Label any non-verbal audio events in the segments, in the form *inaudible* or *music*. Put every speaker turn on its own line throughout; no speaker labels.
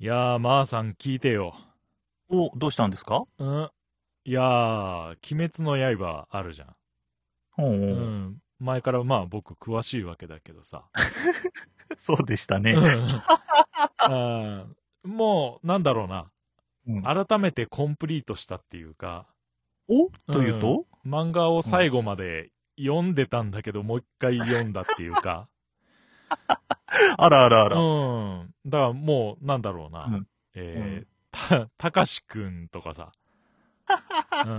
いやー、まーさん聞いてよ。
お、どうしたんですか？
うん。いやー、鬼滅の刃あるじゃん。
おうおう
うん。前からまあ僕詳しいわけだけどさ。*laughs*
そうでしたね。
うんもう、なんだろうな。
うん
改めてコンプリートしたっていうか、
お？というと、
漫画を最後まで読んでたんだけど、もう一回読んだっていうか。*laughs* *laughs*
あらあらあら。
うん。だからもう、なんだろうな。
うん
えー、た、たかしくんとかさ。うんうんう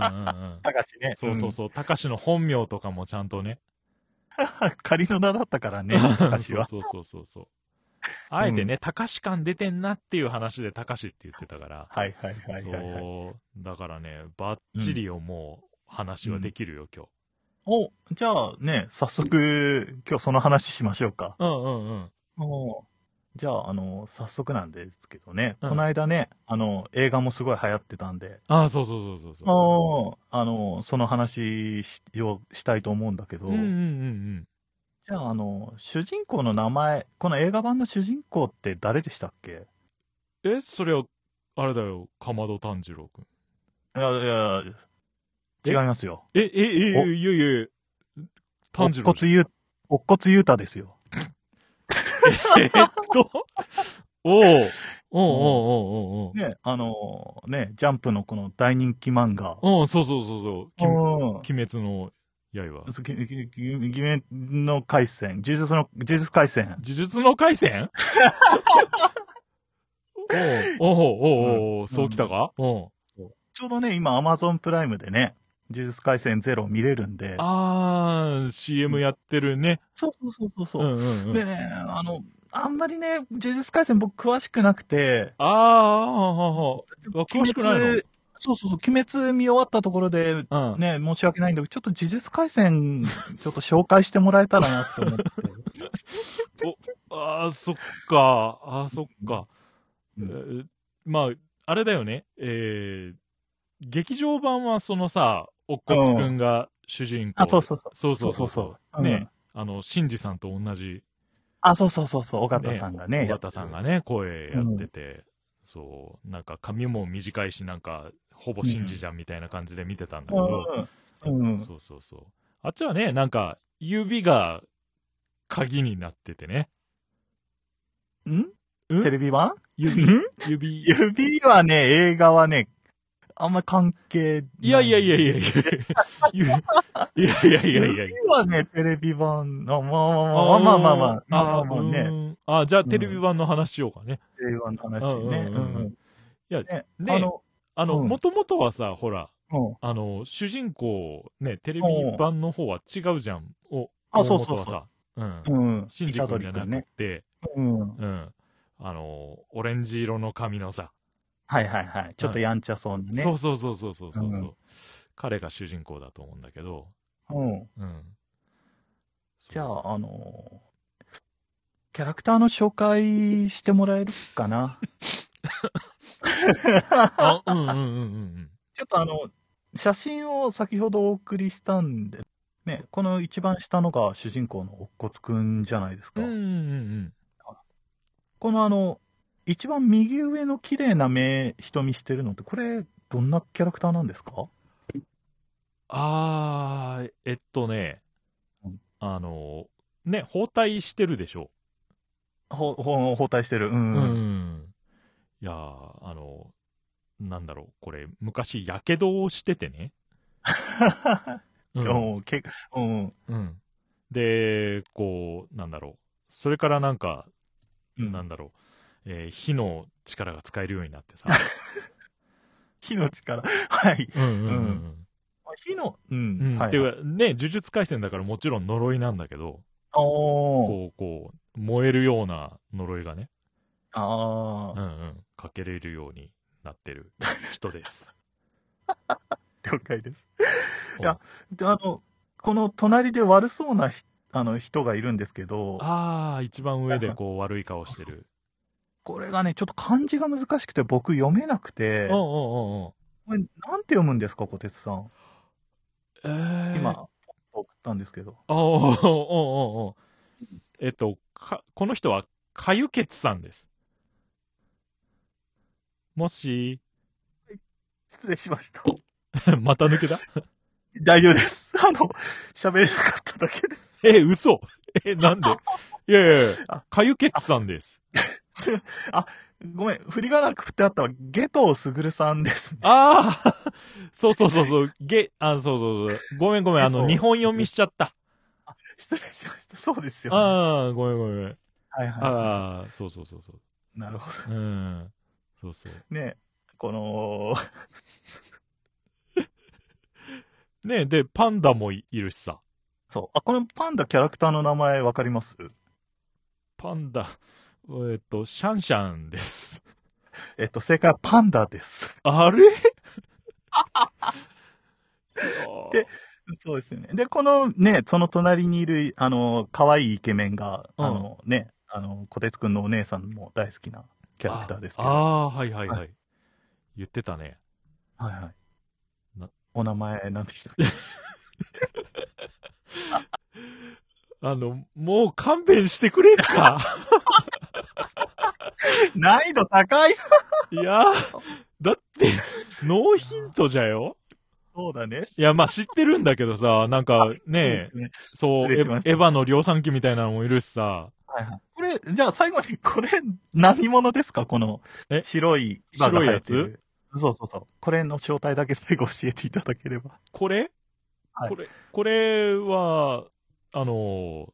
ん。
たかしね。
そうそうそう。たかしの本名とかもちゃんとね。
うん。仮の名だったからね、たかしは。
そうそうそうそう。あえてね、たかし感出てんなっていう話でたかしって言ってたから。
はいはいはいはい、はい。
そう。だからね、バッチリをもう話はできるよ、今
お、じゃあね、早速、今日その話しましょうか。
日。うんうんうん。
おじゃあ、あの、早速なんですけどね、
うん
この間ね、あの、映画もすごい流行ってたんで、
ああ、そうそうそうそうそう。
おあの、その話しをしたいと思うんだけど、
うんうんうんうん。
じゃあ、あの、主人公の名前、この映画版の主人公って誰でしたっけ？
え、それは、あれだよ、かまど炭治郎くん。
いやいや、違いますよ。
え、え、え、
お
いやいや、炭治郎。
おっこつゆ、おっこつゆうたですよ。
えっと、おう。おうおうおうおう。おう
ね、あの、ね、ジャンプのこの大人気漫画。
おうそうそうそうそう。鬼滅の刃。
鬼滅の回戦、呪術の、呪術回戦。
呪術の回戦？*laughs* おうおうおうおうおうそうきたか？おう。
ちょうどね、今、アマゾンプライムでね、呪術回戦ゼロ見れるんで。
あー、CM やってるね。
そうそうそうそうそうう、
んうんうん。
でね、あの、あんまりね、呪術回戦僕詳しくなくて、
あー、ははは詳しくないの？
そうそう鬼滅見終わったところで、
うん。
ね、申し訳ないんだけど、ちょっと呪術回戦、ちょっと紹介してもらえたらなって思って。*laughs*
あー、そっか。あー、そっか。
うん
えーまあ、あれだよね。えー、劇場版はそのさ、おっこつくんが主人公。
あ、そうそうそう。
そうそうそう
そう
ね、あの、シンジさんと同じ、
あ、そうそうそうそう、尾形さんがね。
尾形さんがね、声やってて、そう、なんか髪も短いし、なんか、ほぼシンジじゃんみたいな感じで見てたんだけど、
うん。うん。
そうそうそう。あっちはね、なんか、指が鍵になっててね。
ん？
ん？
テレビ版？
指、
ん？
指。
指はね、映画はね、あんま関係ない。
いやいやいやいやいや。指いやいやいやいやいや。
指はね、テレビ版、あまあまあまあまあまあまあまあ、まあまあまあね、
ね。あ、じゃあテレビ版の話しようかね。
テレビ版の話ね。
いや
ね、
ね
あの、
あの、
うん
もともとはさ、ほら、
うん。
あの、主人公、ね、テレビ版の方は違うじゃん。お、
あそうそう
さ。うん。
うん。
シンジ君じゃなくて、
うん。
うん。あの、オレンジ色の髪のさ。
はいはいはい。ちょっとやんちゃそうなね。
そうそうそうそうそうそう。
うん
彼が主人公だと思うんだけど、
うん。
うん。
じゃあ、あの、キャラクターの紹介してもらえるかな？*laughs*
あ、うんうんうんうん
ちょっとあの、写真を先ほどお送りしたんで、ね、この一番下のが主人公のおっこつくんじゃないですか。
うん。うんうんうん
このあの、一番右上の綺麗な目、瞳してるのって、これ、どんなキャラクターなんですか？
あー、えっとね
うん、
あの、ね、包帯してるでしょ？
ほ、ほ、包帯してる。う。
うん
うん。
ん。いやー、あの、なんだろう、これ、昔、やけどをしててね。*laughs* うん
うんけうん。
うん。で、こう、なんだろう。それからなんか、
うん
なんだろう、えー火の力が使えるようになってさ。*laughs*
火の力。はい。
うんうんうん
うん火の、うん。
うん。
はい。
っていうか、ね、呪術廻戦だからもちろん呪いなんだけど。こう、こう、燃えるような呪いがね、
あー。
うんうん、かけれるようになってる人です。*laughs*
了解です。いやで、あの、この隣で悪そうなひあの人がいるんですけど、
ああ、一番上でこう悪い顔してる。
これがね、ちょっと漢字が難しくて僕読めなくて、
うんうんうんうん。
これなんて読むんですか、小鉄さん？
えー、
今、送ったんですけど。
おおおおおえっと、か、この人は、かゆけつさんです。もし、
失礼しました。*laughs*
また抜けた？
大丈夫です。あの、喋れなかっただけです。
え、嘘え、なんで？いやいやいや
あ、
かゆけっつさんです。*laughs*
ごめん、振りがなく振ってあったわ。ゲトウスグルさんです。
ああ *laughs* そうそうそうそう、げ、あ、そうそうそう。ごめんごめん、あの、日本読みしちゃった。
失礼しました。そうですよ、
ああ、ごめんごめん。
はいはい。
ああ、そうそうそうそ
なるほ
う。うん。そうそう。
ど。ね、この、*laughs*
ねで、パンダもいいるしさ。
そう。あ、このパンダキャラクターの名前わかります？
パンダ、えっと、シャンシャンです。
えっと、正解はパンダです。
あれ？*laughs*
でそうですよね。で、このね、その隣にいる、あの、可愛いイケメンが、
うん
あのね、あの、小鉄くんのお姉さんも大好きなキャラクターですけど。
ああー、はいはいはい。
は
言ってたね。
はいはい
な。
お名前なんでしたっけ？*laughs*
あの、もう勘弁してくれんか。*laughs*
難易度高い
いや、だって、ノーヒントじゃよ？
そうだね。
いや、まあ知ってるんだけどさ、なんかね、
ね
そう、エヴァの量産機みたいなのもいるしさ、
はいはい。これ、じゃあ最後に、これ、何者ですか？この
え、
白い、
白いや
生えてるそうそうそう。これの正体だけ最後教えていただければ。
これ、
はい
これ、これは、あの、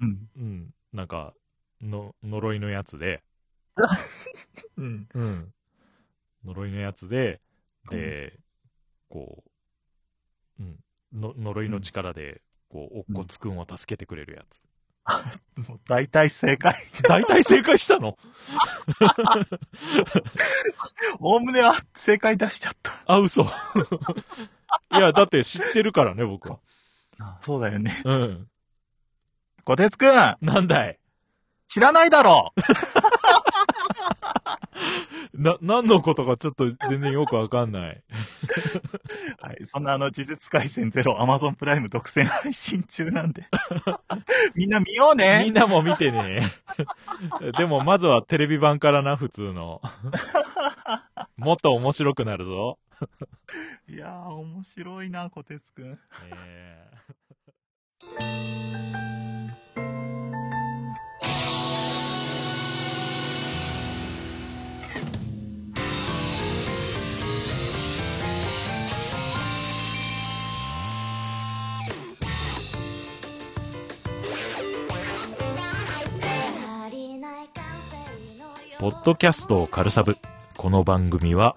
うん。
うん、なんか、の、呪いのやつで、
うん。
うん。呪いのやつで、で、こう、うん、の呪いの力で、こう、おっこつくんを助けてくれるやつ。
もう大体正解。
大体正解したの？
おおむねは正解出しちゃった。
あ、嘘。いや、だって知ってるからね、僕は。
そうだよね。
うん。
小鉄くん、
なんだい？
知らないだろ *laughs*
な、何のことかちょっと全然よくわかんない。*laughs*
はい。そんなあの、呪術回戦ゼロ、アマゾンプライム独占配信中なんで。*laughs* みんな見よう
み
ね
ん。なも見てね。でも、まずはテレビ版からな、普通の。もっと面白くなるぞ。
いやー、面白いな、小鉄くん。
えーポッドキャストカルサブ。この番組は、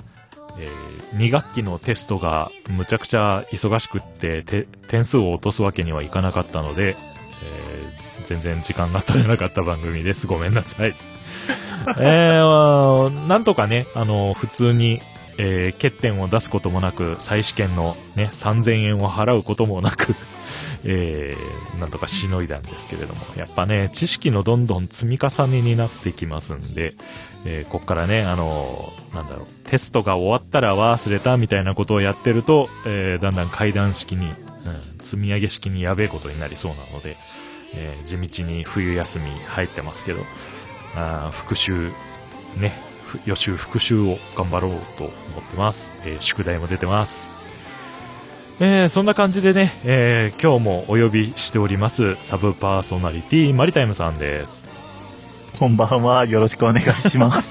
え2学期のテストがむちゃくちゃ忙しくってて点数を落とすわけにはいかなかったので、えー全然時間が取れなかった番組です。ごめんなさい。*laughs* えー、なんとかね、あの、普通に、えー欠点を出すこともなく、再試験のね、3000円を払うこともなく、えーなんとかしのいだんですけれども、やっぱね、知識のどんどん積み重ねになってきますんで、えーこっからね、あのーなんだろう、テストが終わったら忘れたみたいなことをやってると、えーだんだん階段式に、うん、積み上げ式にやべえことになりそうなので、えー地道に冬休み入ってますけど、あ復習、ね、予習復習を頑張ろうと思ってます。えー宿題も出てます。えーそんな感じでね、えー今日もお呼びしております、サブパーソナリティ、マリタイムさんです。
こんばんは、よろしくお願いします。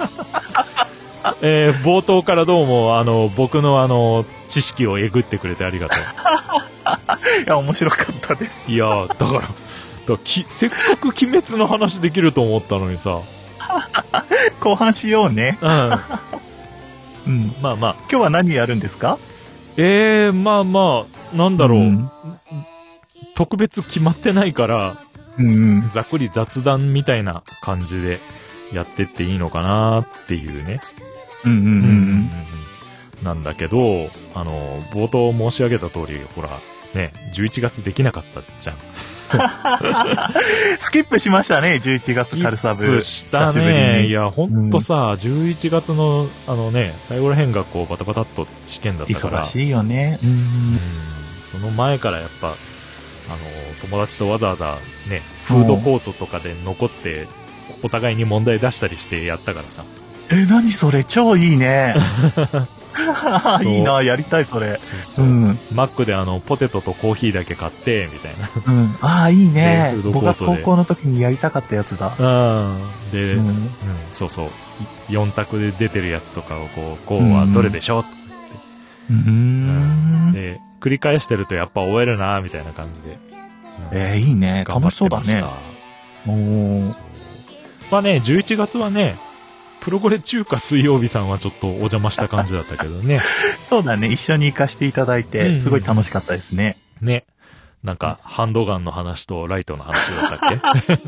*laughs*
えー冒頭からどうも、あの、僕のあの、知識をえぐってくれてありがとう。*laughs*
いや、面白かったです。
いやー、だから、だきせっかく鬼滅の話できると思ったのにさ、*laughs*
後半しようね。
うん、ま
うん。
あまあ、
今日は何やるんですか？
えー、まあまあ、なんだろう、
うん
特別決まってないから、
うん。
ざっくり雑談みたいな感じでやってっていいのかなっていうね。
うんうんうんうん。
なんだけど、あの、冒頭申し上げた通り、ほら、ね、11月できなかったじゃん。*laughs*
スキップしましたね、11月カルサブ。
スキップしたね。
に
いや、ほんとさ、11月の、あのね、最後ら辺がこう、バタバタっと試験だったから。
忙しいよね。う
うん
ん。
その前からやっぱ、あの、友達とわざわざね、フードコートとかで残って、お互いに問題出したりしてやったからさ。
え、何それ？超いいね。*laughs* いいな、やりたい、それ。
そうそうう。
ん。
マックであの、ポテトとコーヒーだけ買って、みたいな。
うん。ああ、いいね
でフード。コ
僕が
ートで
高校の時にやりたかったやつだ。
うん。で、
う
うん、
ん。
そうそう。4択で出てるやつとかをこう、こうはどれでしょう、
うーん。
で、繰り返してるとやっぱ終えるなみたいな感じで。うん
えー、いいね。
頑張っ
楽してそうだ
ました。
ね。おー
そうまあね、11月はね、プロゴレ中華水曜日さんはちょっとお邪魔した感じだったけどね。*laughs*
そうだね。一緒に行かせていただい
うんう
て、
ん
すごい楽しかったですね。
ね。なんか、ハンドガンの話とライトの話だったっけ、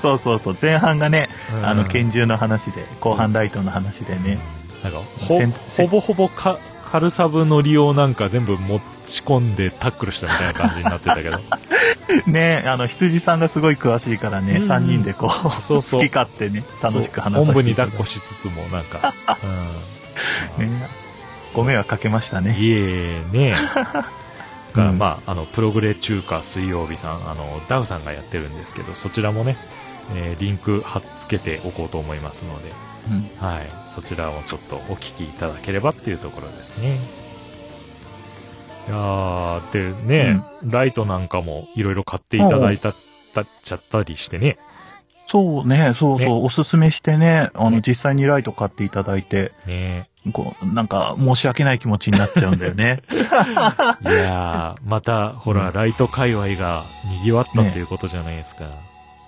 *laughs*
そうそうそう。前半がね、
うん
あの、拳銃の話で、後半ライトの話でね。
なんか、ほほぼほぼか、カルサブの利用なんか全部持ち込んでタックルしたみたいな感じになってたけど。*laughs*
ね、あの、羊さんがすごい詳しいからね、
うん
3人でこう、
そうそう
好き勝手ね、楽しく話
そう
させて
おんぶに抱っこしつつもなんか、うん。
ね。ご迷惑かけましたね。
いえね。だから
うん
まあ、あの、プログレ中華水曜日さん、あの、ダウさんがやってるんですけど、そちらもね、えーリンク貼っつけておこうと思いますので、
うん
はい。そちらをちょっとお聞きいただければっていうところですね。いやー、でね、ライトなんかもいろいろ買っていただいた、たっちゃったりしてね。
そうね、そうそう、
ね
おすすめしてね、あの、
ね
実際にライト買っていただいて、
ね
こう、なんか、申し訳ない気持ちになっちゃうんだよね。*laughs*
いやー、また、ほら、
うん
ライト界隈が賑わったっていうことじゃないですか。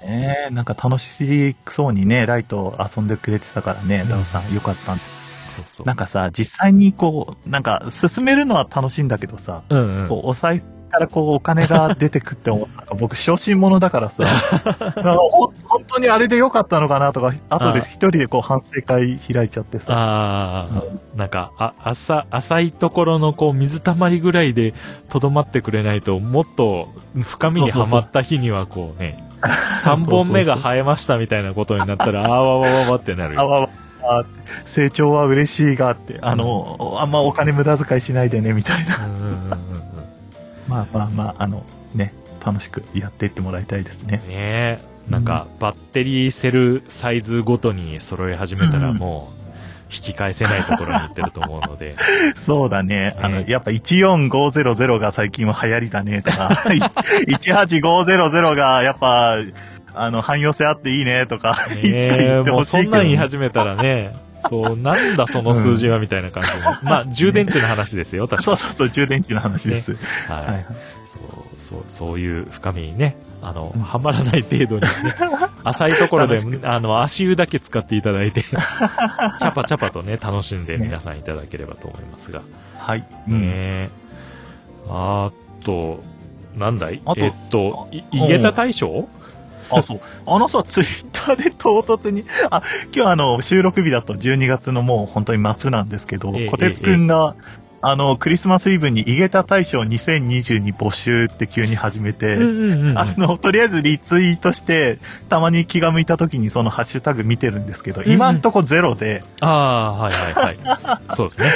ねえなんか楽しそうにね、ライト遊んでくれてたからね
うん、
さん、よかった。
そうそう。
なんかさ、実際にこう、なんか、進めるのは楽しいんだけどさ、
うんうん。
こう、お財布からこう、お金が出てくって思 *laughs* 僕、小心者だからさ、なんかほ本当にあれでよかったのかなとか、後で一人でこう、反省会開いちゃってさ、
ああ、なんか、あ、浅、浅いところのこう、水たまりぐらいでとどまってくれないと、もっと深みにはまった日にはこうね、3本目が生えましたみたいなことになったら、*laughs* あーわわわわってなるよ。
あわわあ成長は嬉しいがって、あの、あんまお金無駄遣いしないでね、みたいな。
うんうんうんうん
まあまあまあ、あの、ね、楽しくやっていってもらいたいですね。
ねえ、なんか、バッテリーセルサイズごとに揃え始めたら
うん
もう、引き返せないところに行ってると思うので、*laughs*
そうだね。あの、
ね
やっぱ14500が最近は流行りだねとか、*laughs* 18500がやっぱ、あの、汎用性あっていいねとか、いつか言ってほしいけど、
んなん言い始めたらね、そう、なんだその数字はみたいな感じに。まあ、充電池の話ですよ、確か
そうそうそう、充電器の話です。
はい、
はいはい。
そう、そう、そういう深みにね、あの、
うん
はまらない程度にね、*laughs* 浅いところであの、足湯だけ使っていただいて、*laughs* チャパチャパとね、楽しんで皆さんいただければと思いますが。
はい。うん。
ねあと、なんだい？
あと
えっと、い井桁大賞
あ、そう。あのさ、ツイッターで唐突に、あ、今日あの、収録日だと12月のもう本当に末なんですけど、
ええ
小鉄くんが、あの、クリスマスイブに井桁大賞2022募集って急に始めて、
うんうんうん。
あの、とりあえずリツイートして、たまに気が向いた時にそのハッシュタグ見てるんですけど、
うんうん
今んとこゼロで、
ああ、はいはいはい。*laughs* そうですね。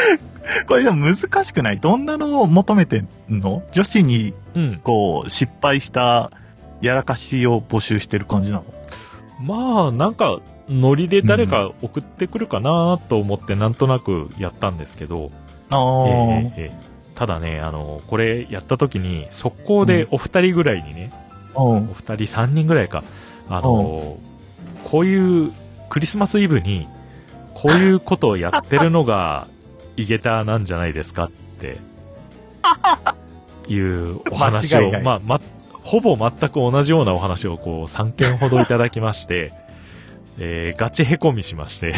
これでも難しくない？どんなのを求めてんの？女子に、
うん。
こう、失敗したやらかしを募集してる感じなの？
まあ、なんか、ノリで誰か送ってくるかなと思ってなんとなくやったんですけど、
あ
え
ー
えええただね、あの、これやった時に、速攻でお二人ぐらいにね、
うん。
お二人三人ぐらいか、あの、こういうクリスマスイブに、こういうことをやってるのが、*laughs* イゲタなんじゃないですかって、*laughs* いうお話を、
間違いない。
まあ、ま、ほぼ全く同じようなお話をこう3件ほどいただきまして、*laughs* えーガチへこみしまして、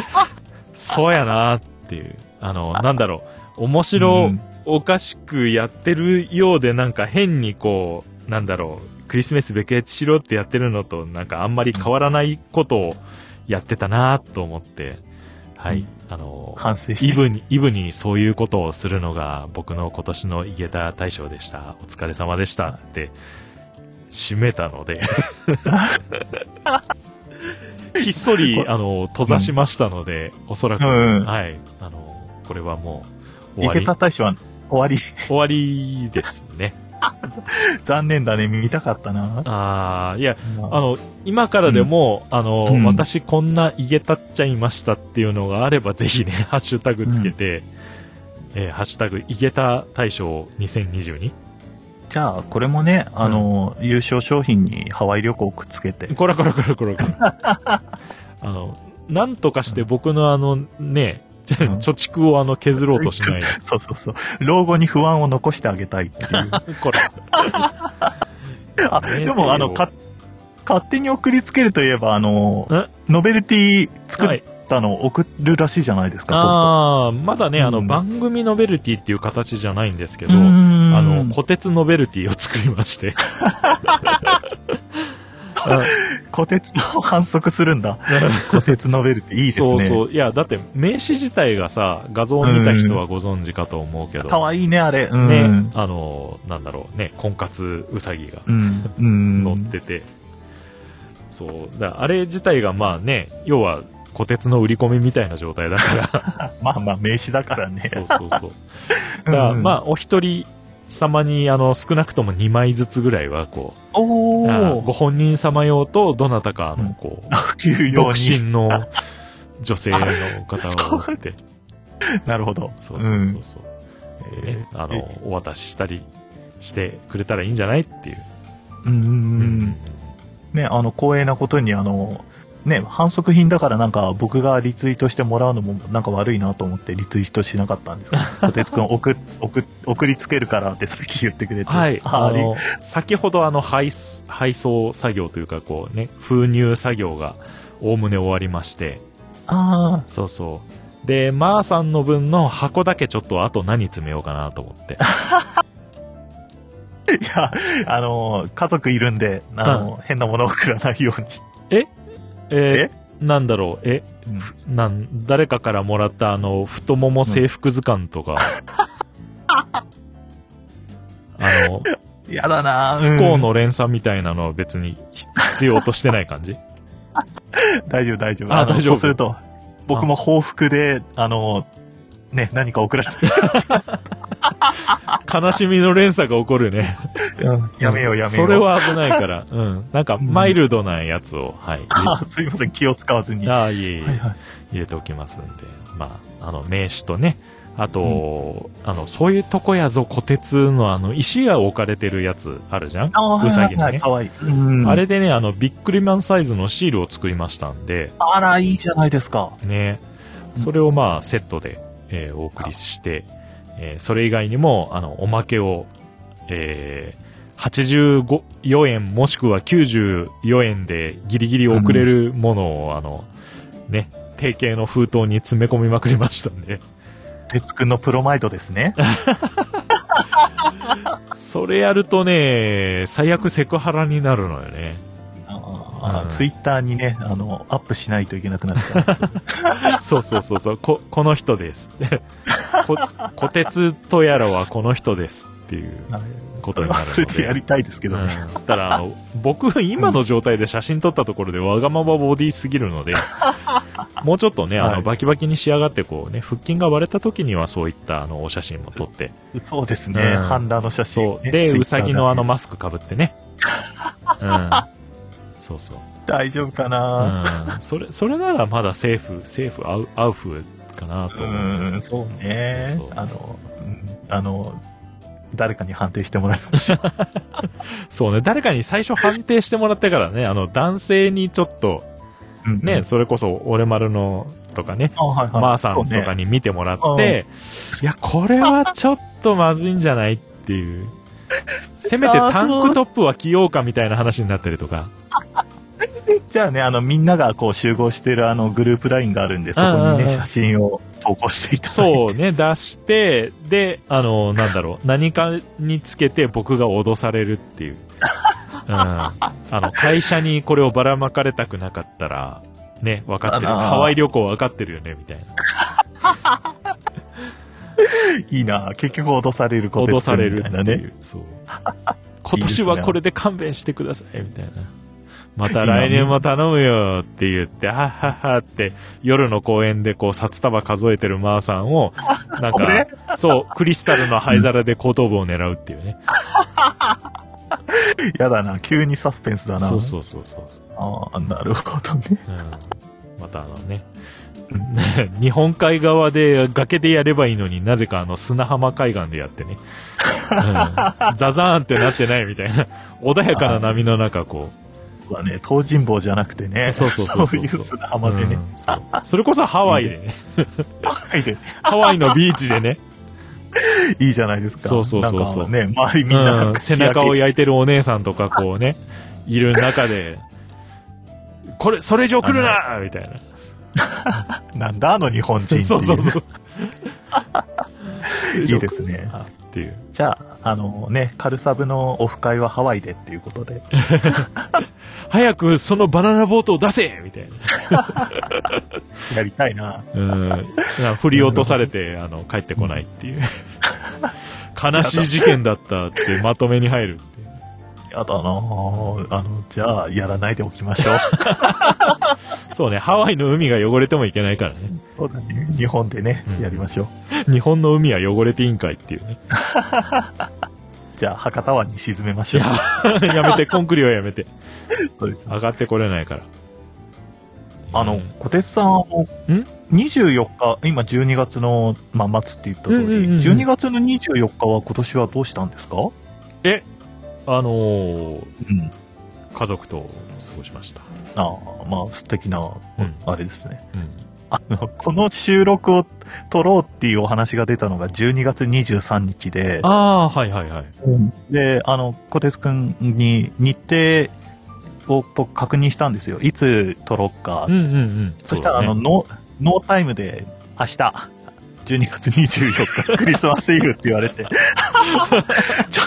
*laughs* そうやなっていう、あの、なんだろう、面白、
うん。
おかしくやってるようでなんか変にこう、なんだろう、クリスマス別越しろってやってるのとなんかあんまり変わらないことをやってたなと思って、はい、
うん
あの、
反省。
イブに、イブにそういうことをするのが僕の今年のイゲタ大賞でした。お疲れ様でしたって、締めたので、*laughs* ひっそり、あの、閉ざしましたので、おそらく、
うん
はい、あの、これはもう、終わり
池田、大使は終わり。
終わりですね。*laughs*
残念だね、見たかったな。
ああ、いや、
ま
あの、今からでも、あの、
うん
私こんないげたっちゃいましたっていうのがあれば、ぜひね、*laughs* ハッシュタグつけて、えーハッシュタグ、いげた大賞 2022?
じゃあ、これもね、あの、優勝商品にハワイ旅行をくっつけて。
こらこらこらこらこら。*laughs* あの、なんとかして僕のあの、ね、貯
ん
蓄をあの削ろうとしない。*laughs*
そうそうそう。老後に不安を残してあげたいっていう。*laughs*
これ。
あ、でも、あの、か、勝手に送りつけるといえば、あの、ノベルティ作
はい
ったの送るらしいじゃないですか、とうとう
ああ、まだね、あの、
うん
番組ノベルティっていう形じゃないんですけど、あの、虎鉄ノベルティを作りまして。*laughs* *laughs*
虎鉄と反則するんだ。*laughs* 虎鉄ノベルティいいですね。
そうそう。いや、だって名刺自体がさ、画像を見た人はご存知かと思うけど、
かわいいね、あれ。うん。
ね、あの、なんだろうね、婚活うさぎが
うん。うん。
乗ってて、そう。だあれ自体がまあね、要は、虎鉄の売り込みみたいな状態だから、*laughs*
まあまあ、名刺だからね。
そうそうそう。だから、
うん
まあ、お一人様に、あの、少なくとも2枚ずつぐらいは、こう、ご本人様用と、どなたか、あの、
うん
こう、
普及用
独
に。
身の *laughs* 女性の方を追って、*laughs*
なるほど。
そうそうそうそう。えーね、あの、お渡ししたりしてくれたらいいんじゃないっていう。
うん。うんうんうん。ね、あの、光栄なことに、あの、ね、反則品だからなんか僕がリツイートしてもらうのもなんか悪いなと思ってリツイートしなかったんですけど、小鉄くん送、送、送りつけるからってさっき言ってくれて。*laughs*
はい。
あ
の、先ほどあの、配す、配送作業というか、こうね、封入作業が、おおむね終わりまして、
あ
そうそう。で、まーさんの分の箱だけちょっとあと何詰めようかなと思って。
あ、*laughs* いや、あの、家族いるんで、あの、変なものを送らないように。
え？ーなんだろう、え、
うん。
なん、誰かからもらったあの、太もも制服図鑑とか、*laughs* あの、
やだな。
不幸の連鎖みたいなのは別にひ必要としてない感じ？
う *laughs* ん大丈夫、大丈夫。の
あ大丈夫。
そうすると、僕も報復で、あの、ね、何か送らない。*laughs*
悲しみの連鎖が起こるね。
うんやめよう、やめよう。
それ。は危ないから。うん。なんか、マイルドなやつを、はい。
あ、*laughs* すいません、気を使わずに。は
ああ、いえいえ、
いはい。
入れておきますんで。まあ、あの、名刺とね、あと、あの、そういうとこやぞ、小鉄のあの、石が置かれてるやつあるじゃん？
あ
うさぎのね
かわいい。うん
あれでね、あの、ビックリマンサイズのシールを作りましたんで、
あら、いいじゃないですか。
ね、それをまあ、セットで、えーお送りして、えーそれ以外にも、あの、おまけを、えー、85円もしくは94円でギリギリ送れるものを、あの、ね、定型の封筒に詰め込みまくりましたんで、
鉄くんのプロマイドですね。*laughs*
それやるとね、最悪セクハラになるのよね。うん
ツイッターにね、あの、アップしないといけなくなるから。*laughs*
そうそうそうそう、こ、この人です。こ、小鉄とやらはこの人ですっていうことになるの
それでや
で。
りたいですけどね。
うん、ただ、あの、僕、今の状態で写真撮ったところでわがままボディすぎるので、もうちょっとね、あの、
はい
バキバキに仕上がって、こうね、腹筋が割れた時にはそういった、あの、お写真も撮って、
そうですね。
うん
ハンダの写真、
そう。で、うさぎのあの
ま、
マスクかぶってね。うん。そうそう。
大丈夫かな？
うん。それ、それならまだセーフ、セーフ、アウアウフかなと
う
思う。
ん、そうね。
そうそう
あの、うんあの、誰かに判定してもらいました。*laughs*
そうね、誰かに最初判定してもらってからね、あの、男性にちょっと、
うん
ね、それこそ、俺丸のとかね、
あはいはい。
まーさんとか
に。
に見てもらって、いや、これはちょっとまずいんじゃないっていう。せめてタンクトップは着ようかみたいな話になったりとか。*laughs*
じゃあね、あの、みんながこう集合してるあのグループラインがあるんで、そこにね、写真を投稿していただいて。
そうね、出して、で、あの、なんだろう、何かにつけて僕が脅されるっていう。*laughs* うん。あの、会社にこれをばらまかれたくなかったら、ね、分かってる。ハワイ旅行分かってるよね、みたいな。*laughs* *laughs*
いいな結局脅されること
脅されるって
みたいなね。
そう。今年はこれで勘弁してください、みたいな。また来年も頼むよって言って、はっはっはって、夜の公園でこう、札束数えてるマーさんを、*laughs* なん
俺
か、そう、クリスタルの灰皿で後頭部を狙うっていうね。*laughs*
やだな、急にサスペンスだな。
そうそうそうそうそう。
ああ、なるほどね。
うん。またあのね、*laughs* 日本海側で崖でやればいいのになぜかあの砂浜海岸でやってね。うん、*laughs* ザザーンってなってないみたいな。穏やかな波の中こう。
はね、東尋坊じゃなくてね。
そうそうそう
そういう砂浜でね。
うんそうそれこそハワイでね。
はいで
ハワイのビーチでね。
いいじゃないですか。
そうそうそうそう
ね、周りみんな、
うん背中を焼いてるお姉さんとかこうね、いる中で、これ、それ以上来るなみたいな。*laughs*
なんだあの日本人ってい
そうそうそう。*laughs*
いいですね。
あっていう。
じゃあ、あのね、カルサブのオフ会はハワイでっていうことで。*laughs*
早くそのバナナボートを出せみたいな。
やりたいな。
うん。振り落とされて、あの、帰ってこないっていう。悲しい事件だったってまとめに入るっていう。
やだなあの、じゃあ、やらないでおきましょう。
そうね、ハワイの海が汚れてもいけないからね。
そうだね。日本でね
う、ん
やりましょう。
日本の海は汚れていいんかいっていうね。*laughs*
じゃあ、博多湾に沈めまし
い
ょう。
や、*laughs* やめて、コンクリはやめて。
そうです
上がってこれないから。
あの
うん、
小鉄さんも、24日、今12月の、まあ、末って言った通り、
うんうんうんうん
12月の24日は今年はどうしたんですか？
あのー
うん。
家族と過ごしました。
ああ、まあ、素敵な、
うん
あれですね。
うん。
あの、この収録を撮ろうっていうお話が出たのが12月23日で、
ああ、はいはいはい。
で、あの、小鉄くんに日程を僕確認したんですよ。いつ撮ろうか。
うんうんうん。
そしたら、あの、ノー、ノータイムで明日、12月24日、クリスマスイブって言われて、ちょ、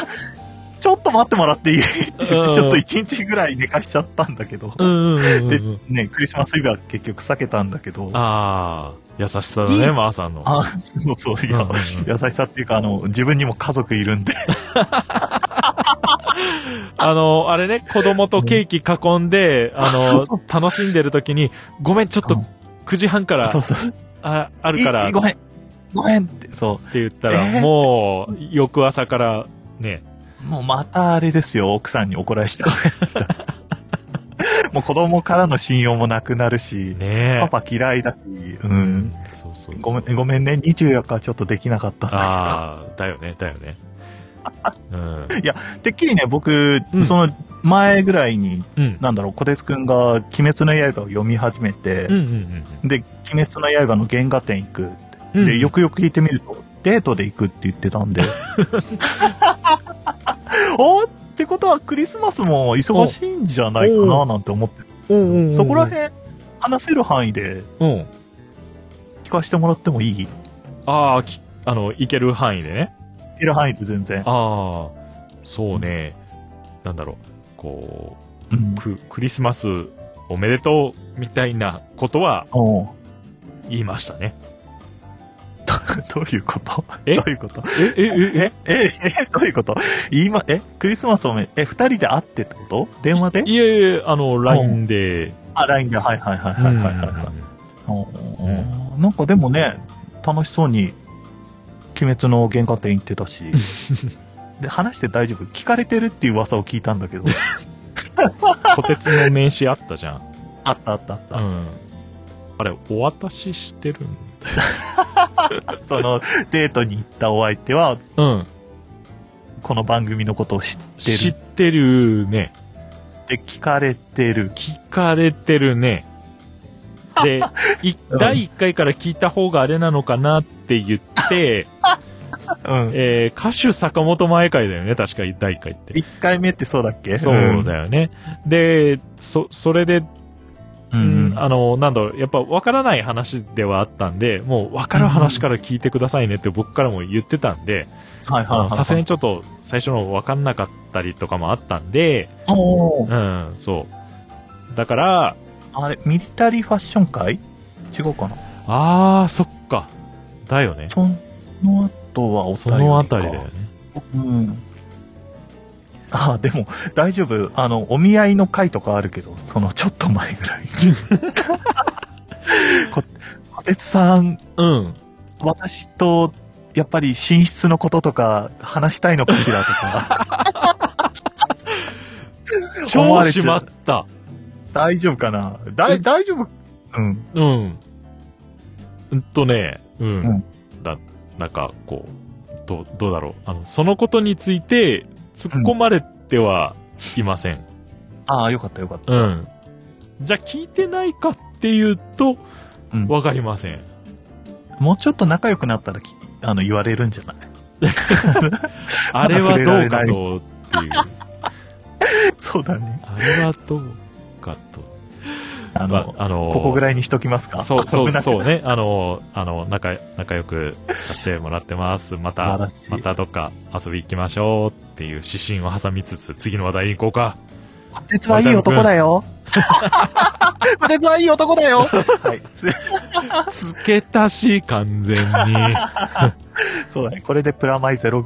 ちょっと待ってもらっていい？ちょっと1日ぐらい寝かしちゃったんだけど、で
うん。、
ね、クリスマスイブは結局避けたんだけど、
ああ、優しさだね、マーさんの。
あ、そうそう、いや、優しさっていうか、あの、自分にも家族いるんで、*laughs*
あの、あれね、子供とケーキ囲んで、あの、楽しんでる時に、ごめん、ちょっと
うん。
9時半から
そうそう、
ああるから。
ごめん、ごめんって、そ
て言ったら、
えー。
もう、翌朝から、ね、
う、もうまたあれですよ、奥さんに怒られちゃう。もう子供からの信用もなくなるし、
ね
パパ嫌いだし、う。
うんそうそうそう。
ごめん、ごめんね、24日はちょっとできなかったんだ
ああ、だよね、だよね。うん。
けど。てっきりね、僕、
うん
その前ぐらいに、
うん。
なんだろう、小鉄くんが鬼滅の刃を読み始めて、
うんうんうん
で、鬼滅の刃の原画展行く。で、よくよく聞いてみると、デートで行くって言ってたんで。*laughs* おってことはクリスマスも忙しいんじゃないかななんて思って。
うんうんうん
そこら辺、話せる範囲で
うん。
聞かせてもらってもいい？
ああ、きあの、行ける範囲でね。
いる範囲で全然。
ああ、そうね。なんだろう、こ
うん
う、。ク、クリスマスおめでとうみたいなことは言いましたね。*laughs*
どういうこと？
え？
どういうこと？
え、え、え、
え、え、え、どういうこと？今、え、クリスマスおめ、え、二人で会ってってこと？電話で？
いえいえ、あの、LINE で。
あ、LINE で、はいはいはいはいはいはいなんかでもね、楽しそうに、鬼滅の原画展行ってたし、で、話して大丈夫聞かれてるっていう噂を聞いたんだけど、
小鉄の名刺あったじゃん。
あったあったあった。
うん。あれ、お渡ししてるん *laughs*
その、デートに行ったお相手は、
うん。
この番組のことを知ってる
知ってるね。
って聞かれてる。
聞かれてるね。*laughs* で、第1回から聞いた方があれなのかなって言って、*laughs*
うん。
えー、歌手坂本前会だよね、確か第1回って。
一回目ってそうだっけ？
そうだよね。で、そ、それで、
う
うん
ん。
あの、なんだろう、やっぱ分からない話ではあったんで、もう分かる話から聞いてくださいねって僕からも言ってたんで。さすがにちょっと最初の分かんなかったりとかもあったんで、
お
う
ー
ん、そう。だから、
あれ、ミリタリーファッション会？違うかな？
あー、そっか。だよね。
その後はお便りか
そのあたりだよね。
うん。あ、でも、大丈夫。あの、お見合いの会とかあるけど、そのちょっと前ぐらいに。こ、小鉄さん、
うん。
私と、やっぱり寝室のこととか話したいのかしらとか。*laughs*
超しまった。
大丈夫かな？大丈夫？うん。
うん。うんとね、うん。
うん
だ、なんか、こう、どう、どうだろう。あの、そのことについて、突っ込まれてはいません。
ああ、よかったよかった。
うん。じゃあ、聞いてないかっていうと、
うん
わかりません。
もうちょっと仲良くなったらき、あの、言われるんじゃない？*laughs*
あれはどうかと、っていう。*laughs*
そうだね。
あれはどうかと。
あの、
まあ、あの
ここぐらいにしときますか？
そう、そう、そうね。あの、あの、仲、仲良くさせてもらってます。またまたどっか遊び行きましょうっていう指針を挟みつつ、次の話題に行こうか。
こてつはいい男だよ。*laughs* こてつはいい男だよ。はい。す
付け足し、完全に。*laughs*
そうだね。これでプラマイゼロ。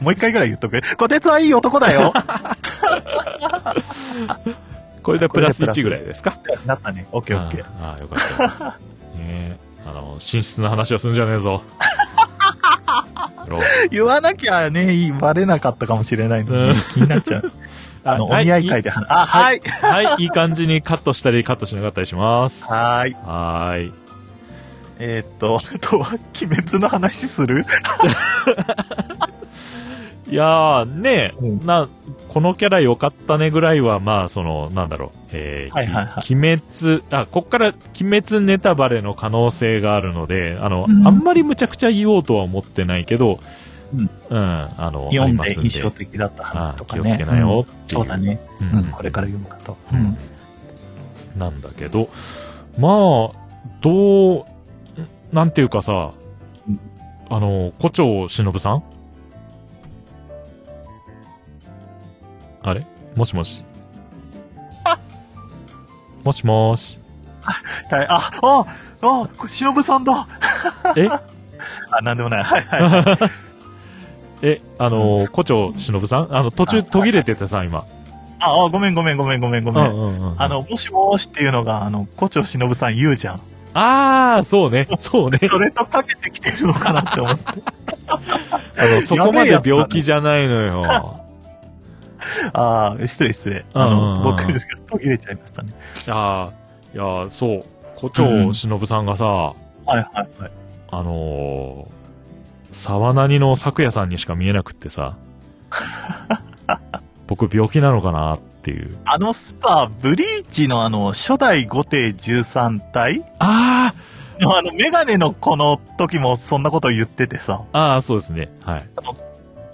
もう一回ぐらい言っとく？こてつはいい男だよ。*laughs*
これでプラス1ぐらいですか？
なったね。オッケーオッケー。
ああ、よかった。*laughs* ねえあの、寝室の話はすんじゃねえぞ。*laughs*
言わなきゃね、バレなかったかもしれないの
うん
で、気になっちゃう。*laughs* あの、お
はい
見合い会で話、あ、はい。
はい、いい感じにカットしたりカットしなかったりします。
はーい。
はーい。
えーっと、あとは、鬼滅の話する？
いやー、ねえ、
うん。
な、このキャラ良かったねぐらいは、まあ、その、なんだろう、えー
はいはいは
き鬼滅、あ、こっから鬼滅ネタバレの可能性があるので、あの、
うん。
あんまりむちゃくちゃ言おうとは思ってないけど、
うん、
あの、
読ん
ありまん
です印象的だった
あ
話とかね。
気をつけなよって
そうだね。
うん。
うん、これから読むかと。うん。
なんだけど、まあ、どう、なんていうかさ、
うん。
あの、胡蝶忍さんあれ？もしもし。もしもし。
はい、あ、あ、あ、これ忍さんだ。
え？*laughs*
あ、なんでもない。はいはい。*laughs*
え、あの、胡蝶忍さん？あの、途中途切れててさ、今。
あ、あ、ごめんごめんごめんごめんごめん。
うんうん。
あの、もしもーしっていうのが、あの、胡蝶忍さん言うじゃん。
あー、そうね、そうね。*laughs*
それとかけてきてるのかなって思って。
あの、そこまで病気じゃないのよ。
ああ、失礼失礼。あの、僕が途切れちゃいましたね。
あー、いやー、そう。胡蝶忍さんがさ、
はいはいはい。
あのー、沢谷の咲夜さんにしか見えなくってさ、*laughs* 僕病気なのかなっていう。
あのさ、ブリーチのあの、初代後帝13体
あ
のあの、メガネの子の時もそんなこと言っててさ、
あああ、そうですね。はい。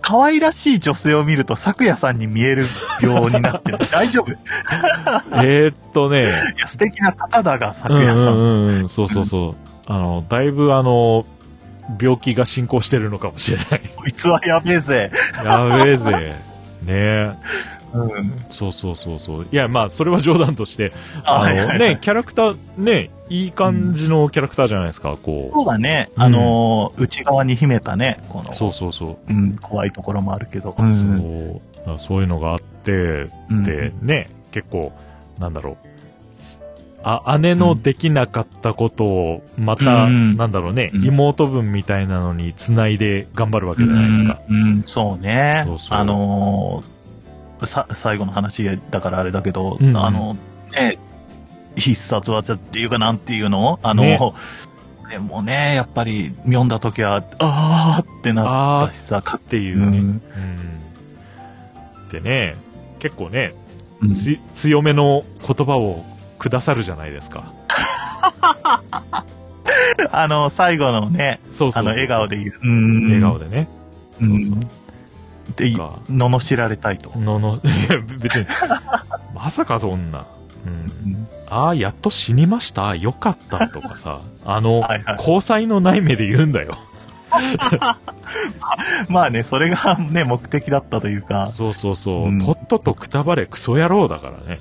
可愛らしい女性を見ると咲夜さんに見える病になってる。*laughs* 大丈夫？い
えーっとね、
や、素敵な方だが、
う
咲夜さん。
んうんうんうん、そうそうそう。あの、だいぶあの、病気が進行してるのかもしれない。
こいつはやべえぜ。
やべえぜ。ねえ。
うん。
そうそうそうそう。いや、まあ、それは冗談として、
あ
あ
はいはいはい
の、ね、キャラクター、ね、いい感じのキャラクターじゃないですか、こ
そうだね。あのー内側に秘めたね、この、
う。そうそうそう。
うん、怖いところもあるけど。
そう
うん。
だからそういうのがあって、
うん
で、ね、結構、なんだろう。すあ、姉のできなかったことを、また、
うん
なんだろうね、
うん
妹分みたいなのに繋いで頑張るわけじゃないですか。
うん、うんそうね。
そうそう
あのーさ、最後の話だからあれだけど、
うんうん
あの、ね、必殺技っていうかなんていうの？あの、
ね
でもね、やっぱり読んだ時は、あーってなったしさ、か
っていうね。
う
うんん。でね、結構ね、
うん
つ強めの言葉をくださるじゃないですか。*laughs*
あの、最後のね、
そうそう
あの、笑顔で言う。うん
笑顔でね。そうそう。
で、罵られたいと。
のの、別に、まさかそんな。うん。
うん
ああ、やっと死にましたよかったとかさ、あの、*laughs*
はいはい
交際のない目で言うんだよ。*laughs*
まあね、それがね、目的だったというか、
そうそうそう。
うん
とっととくたばれクソ野郎だからね。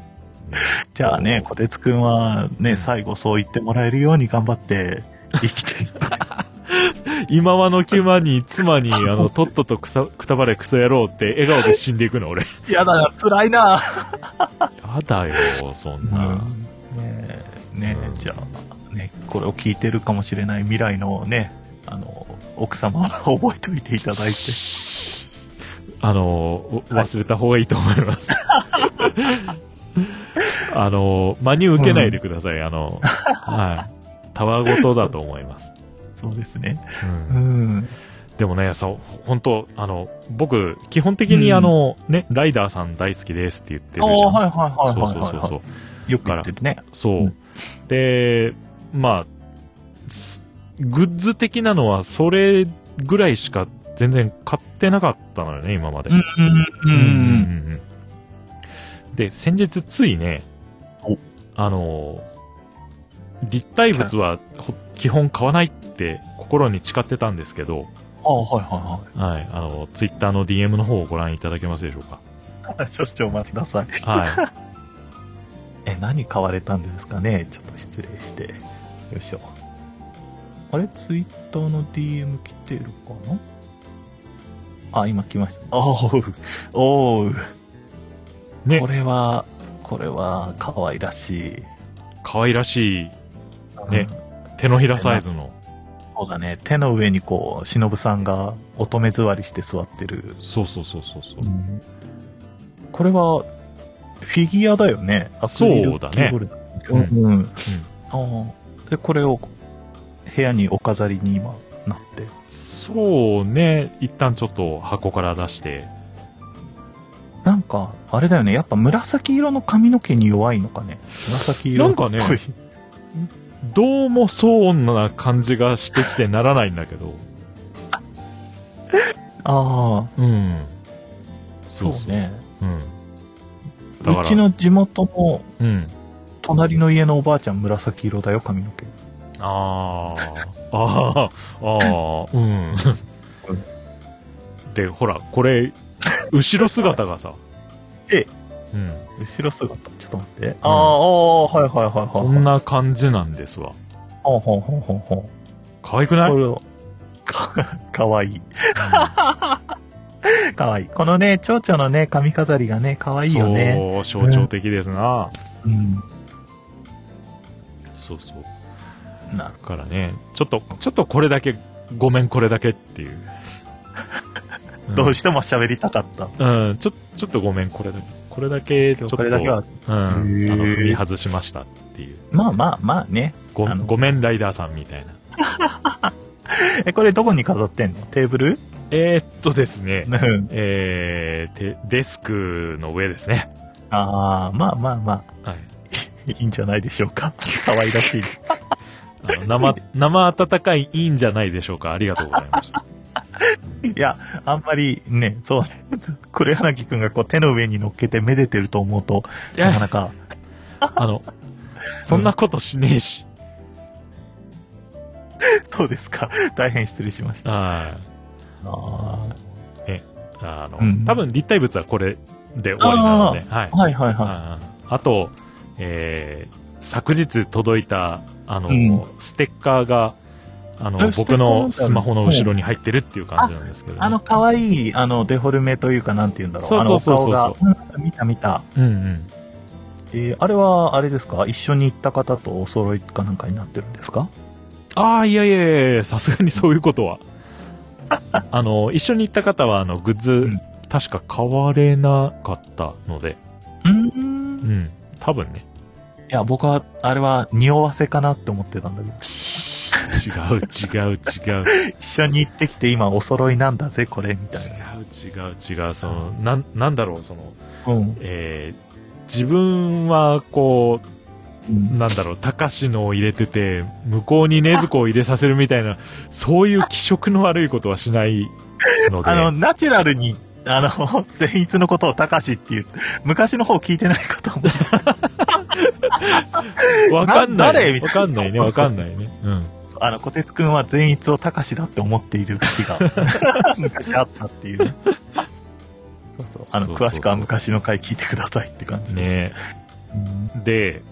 *laughs*
じゃあね、小鉄くんはね、最後そう言ってもらえるように頑張って生きていく。
今和のキュマに妻に、あの、とっととくさくたばれクソ野郎って笑顔で死んでいくの、俺。
やだな、辛いな。
やだよ、そんな。
ねえ、ねえ
うん
じゃあ、ね、これを聞いてるかもしれない未来のね、あの、奥様は覚えておいていただいて。
あの、忘れた方がいいと思います。あの、真に受けないでください。あの、はい。たわごとだと思います。
そうですね。
うん
うん。
でもね、そう、本当あの、僕、基本的にあの、ね、ライダーさん大好きですって言ってるじゃん。
はいはいはいはい
そう
はい。
そうそうそう。
よく言ってるね。
そう。
うん
で、まあ、すグッズ的なのはそれぐらいしか全然買ってなかったのよね、今まで。
うんうんうん。
うんうんで、先日ついね
お、
あの、立体物はほ基本買わないって心に誓ってたんですけど、
ああ、はいはい
はい、あの、ツイッターの DM の方をご覧いただけますでしょうか？
はい。少々お待ちください。
はい。*laughs*
え、何買われたんですかね？ちょっと失礼して。よいしょ。あれ？ツイッターの DM 来てるかな？あ、今来ました。おう、おう。
ね
こ、れは、これは、可愛らしい。
可愛らしいね
うん
手のひらサイズの、
そうだね。手の上にこう、忍さんが乙女座りして座ってる。
そうそうそうそうそう。
これは、フィギュアだよね。アクリル
そうだね
うん。うん。
うん
ああ。で、これを部屋にお飾りに今なって。
そうね、一旦ちょっと箱から出して、
なんか、あれだよね。やっぱ紫色の髪の毛に弱いのかね。紫色っぽい。
なんかねどうもそうな感じがしてきてならないんだけど、
ああ、
うん。
そうね。
うん。だから、
うちの地元の
うん。
隣の家のおばあちゃん紫色だよ、髪の毛。
ああ、ああ、ああ、うん。で、ほら、これ、後ろ姿がさ、
ええ
うん。
後ろ姿。ちょっと待って。ああ、はいはいはいはい。
こんな感じなんですわ。
ほうほうほうほうほう。
可愛くない、
これを、か、*laughs* かわいい。*laughs* かわいい。このね、蝶々のね、髪飾りがね、かわいいよね。
そう、象徴的ですな。
うん。
そうそう。
なる
だからね、ちょっと、ちょっとこれだけ、ごめんこれだけっていう。*laughs*
どうしても喋りたかった。
うん、ちょ、ちょっとごめんこれだけ。これだけ、ちょっと、
これだけは、
うん、あの、踏み外しましたっていう。
まあまあまあね。
ごごめんライダーさんみたいな。*laughs*
え、これどこに飾ってんの？テーブル？
えー、っとですね、
うん
えー、てデスクの上ですね。
ああ、まあまあまあ、
はい。*laughs*
いいんじゃないでしょうか。かわいらしい。
生、生温かいいいんじゃないでしょうか。ありがとうございました。
いや、あんまりね、そうね。黒柳くんがこう手の上に乗っけてめでてると思うと、なかなか、*laughs*
あの、そんなことしねえし。
そうですか？大変失礼しました。
はい。
あ
あの、
うん
多分立体物はこれで終わりなので、はい
あ。はいはいは
ああと、えー昨日届いた、あの、
うん
ステッカーが、あの、
え
僕のスマホの後ろに入ってるっていう感じなんですけど、
い。
ね。
あの、可愛い、あの、デフォルメというか、なんて言うんだろう。
そうそうそうそう
見た見た。
うんうん。
えーあれは、あれですか？一緒に行った方とお揃いかなんかになってるんですか？
ああ、いやいやいやさすがにそういうことは。*laughs* あの、一緒に行った方は、あの、グッズ、
ん
確か買われなかったので、
うー。
うんん、多分ね。
いや、僕は、あれは、匂わせかなって思ってたんだけど。
違う、違う、違う。
一緒に行ってきて、今、お揃いなんだぜ、これ、みたい
違う、違う、違う。その、なん、なんだろう、その、
な。うん。
えー自分は、こう、
うん
なんだろう、高しのを入れてて、向こうに禰豆子を入れさせるみたいな、そういう気色の悪いことはしないので。
あの、ナチュラルに、あの、*laughs* 善逸のことを高しっていう、昔の方聞いてないことも。*laughs* *laughs*
わかんな
な誰
い。わかんないね、わかんないね。うん。
あの、小鉄くんは善逸を高しだって思っている時が、*laughs* 昔あったっていうね。そうそう。あの、
そうそうそう
詳しくは昔の回聞いてくださいって感じで。
ね
うん
で、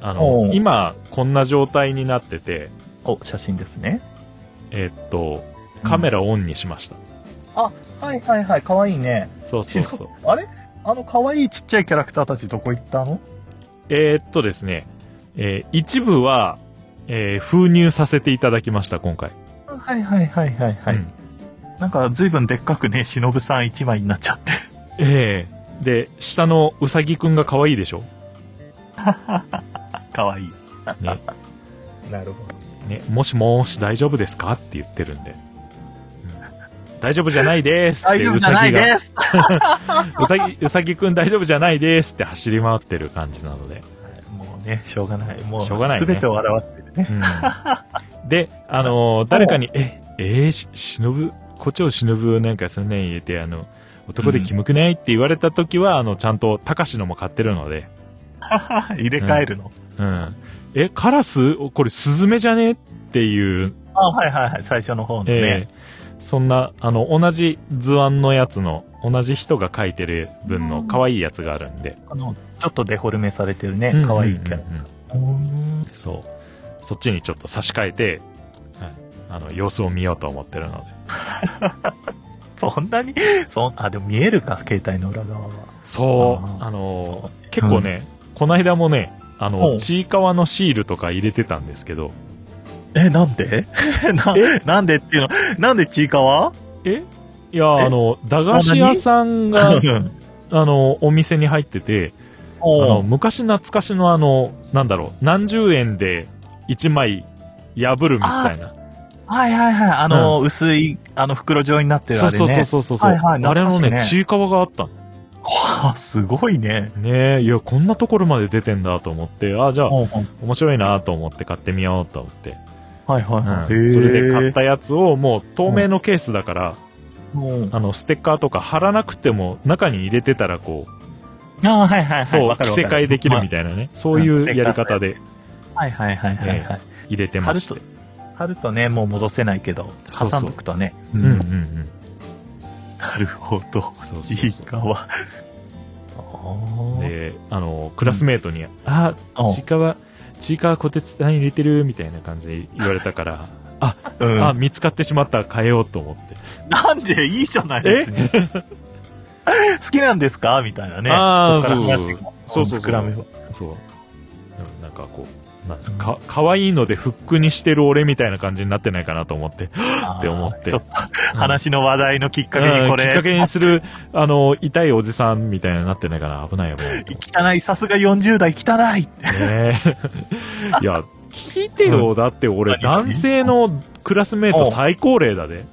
あの、今、こんな状態になってて、
お、写真ですね。
えっと、カメラオンにしました。
はいはいはい、かわいいね。
そうそうそう。*laughs*
あれ？あの可愛いちっちゃいキャラクターたちどこ行ったの？
えーっとですね、えー一部は、えー封入させていただきました、今回。
はいはいはいはいはい。
うん
なんか随分でっかくね、忍さん一枚になっちゃって。
ええで、下のうさぎくんが可愛いでしょ？
かわいい。
ね。*laughs*
なるほど。
ね、もしもーし大丈夫ですか？って言ってるんで。うん大丈夫じゃないですって
大丈夫じゃない
が。うさぎ、うさぎくん大丈夫じゃないですって走り回ってる感じなので。
もうね、しょうがない。もう、
しょうがないね
すべてを表してるね。
うん、で、あのー誰かに、え、えー、し、しのぶ、こっちをしのぶなんかそんなに入れて、あの、男でキモくないって言われた時は、あの、ちゃんと、たかしのも買ってるので、*laughs*
入れ替えるの。
うん。え、カラス？これスズメじゃね？っていう、
あ、はいはいはい。最初の方の
え
ね。
ーそんな、あの、同じ図案のやつの、同じ人が描いてる分の可愛いやつがあるんで。
あの、ちょっとデフォルメされてるね
うん。
可愛いキャラ。
そう。そっちにちょっと差し替えて、はいあの、様子を見ようと思ってるので。*laughs*
そんなに、そん、あ、でも見えるか、携帯の裏側は。
そう、
あ
のー結構ね、この間もね、あ
ほ
の、
う
ちいかわのシールとか入れてたんですけど、
え、なんで？*laughs* な
え？
なんでっていうの？なんでちいかわ？
え？いや、
え？
あの、駄菓子屋さんが、あ *laughs* の、お店に入ってて、あの、昔懐かしのあの、なんだろう、何十円で1枚破るみたいな。
はいはいはい。あの、薄い、あの、袋状になってるあれね。
そうそうそうそうそう、
はいはい
あれのね、ちいかわがあったの。
はあ、すごいね。
ねえ、いや、こんなところまで出てんだと思って、あ、じゃあ、面白いなと思って買ってみようと思って。
はいはいはい。
うんそれで買っ
へ
たやつをもう透明のケースだから、
う
あの、ステッカーとか貼らなくても中に入れてたらこう、
ああ、はいはいはい。
そう、着せ替えできるみたいなね。そういうやり方で
はいはいはいはいはい。
入れてまして。
貼るとね、もう戻せないけど、
そうそう
挟んどくとね。
うんうんうん。
なるほど。
そう
いい
そうそう。
かわ。あ
で、あの、クラスメイトに、あ、
あ。
ちいかわ、ちいかわこてつに入れてるみたいな感じで言われたから、*laughs*
うん。
あ、見つかってしまった変えようと思って。
なんでいいじゃない
え
別に *laughs* 好きなんですか？みたいなね。
あー
そっから
そう。そうそうそう。そう。うんなんかこう、なか、かわいいのでフックにしてる俺みたいな感じになってないかなと思って。って思って
ちょっと話の話題のきっかけにこれ、
うんきっかけにする、あの、痛いおじさんみたいになってないから危ない危ないと思って。
汚い、さすが40代汚いって。
ねえいや、聞いてよ。だって俺、男性のクラスメイト最高齢だで。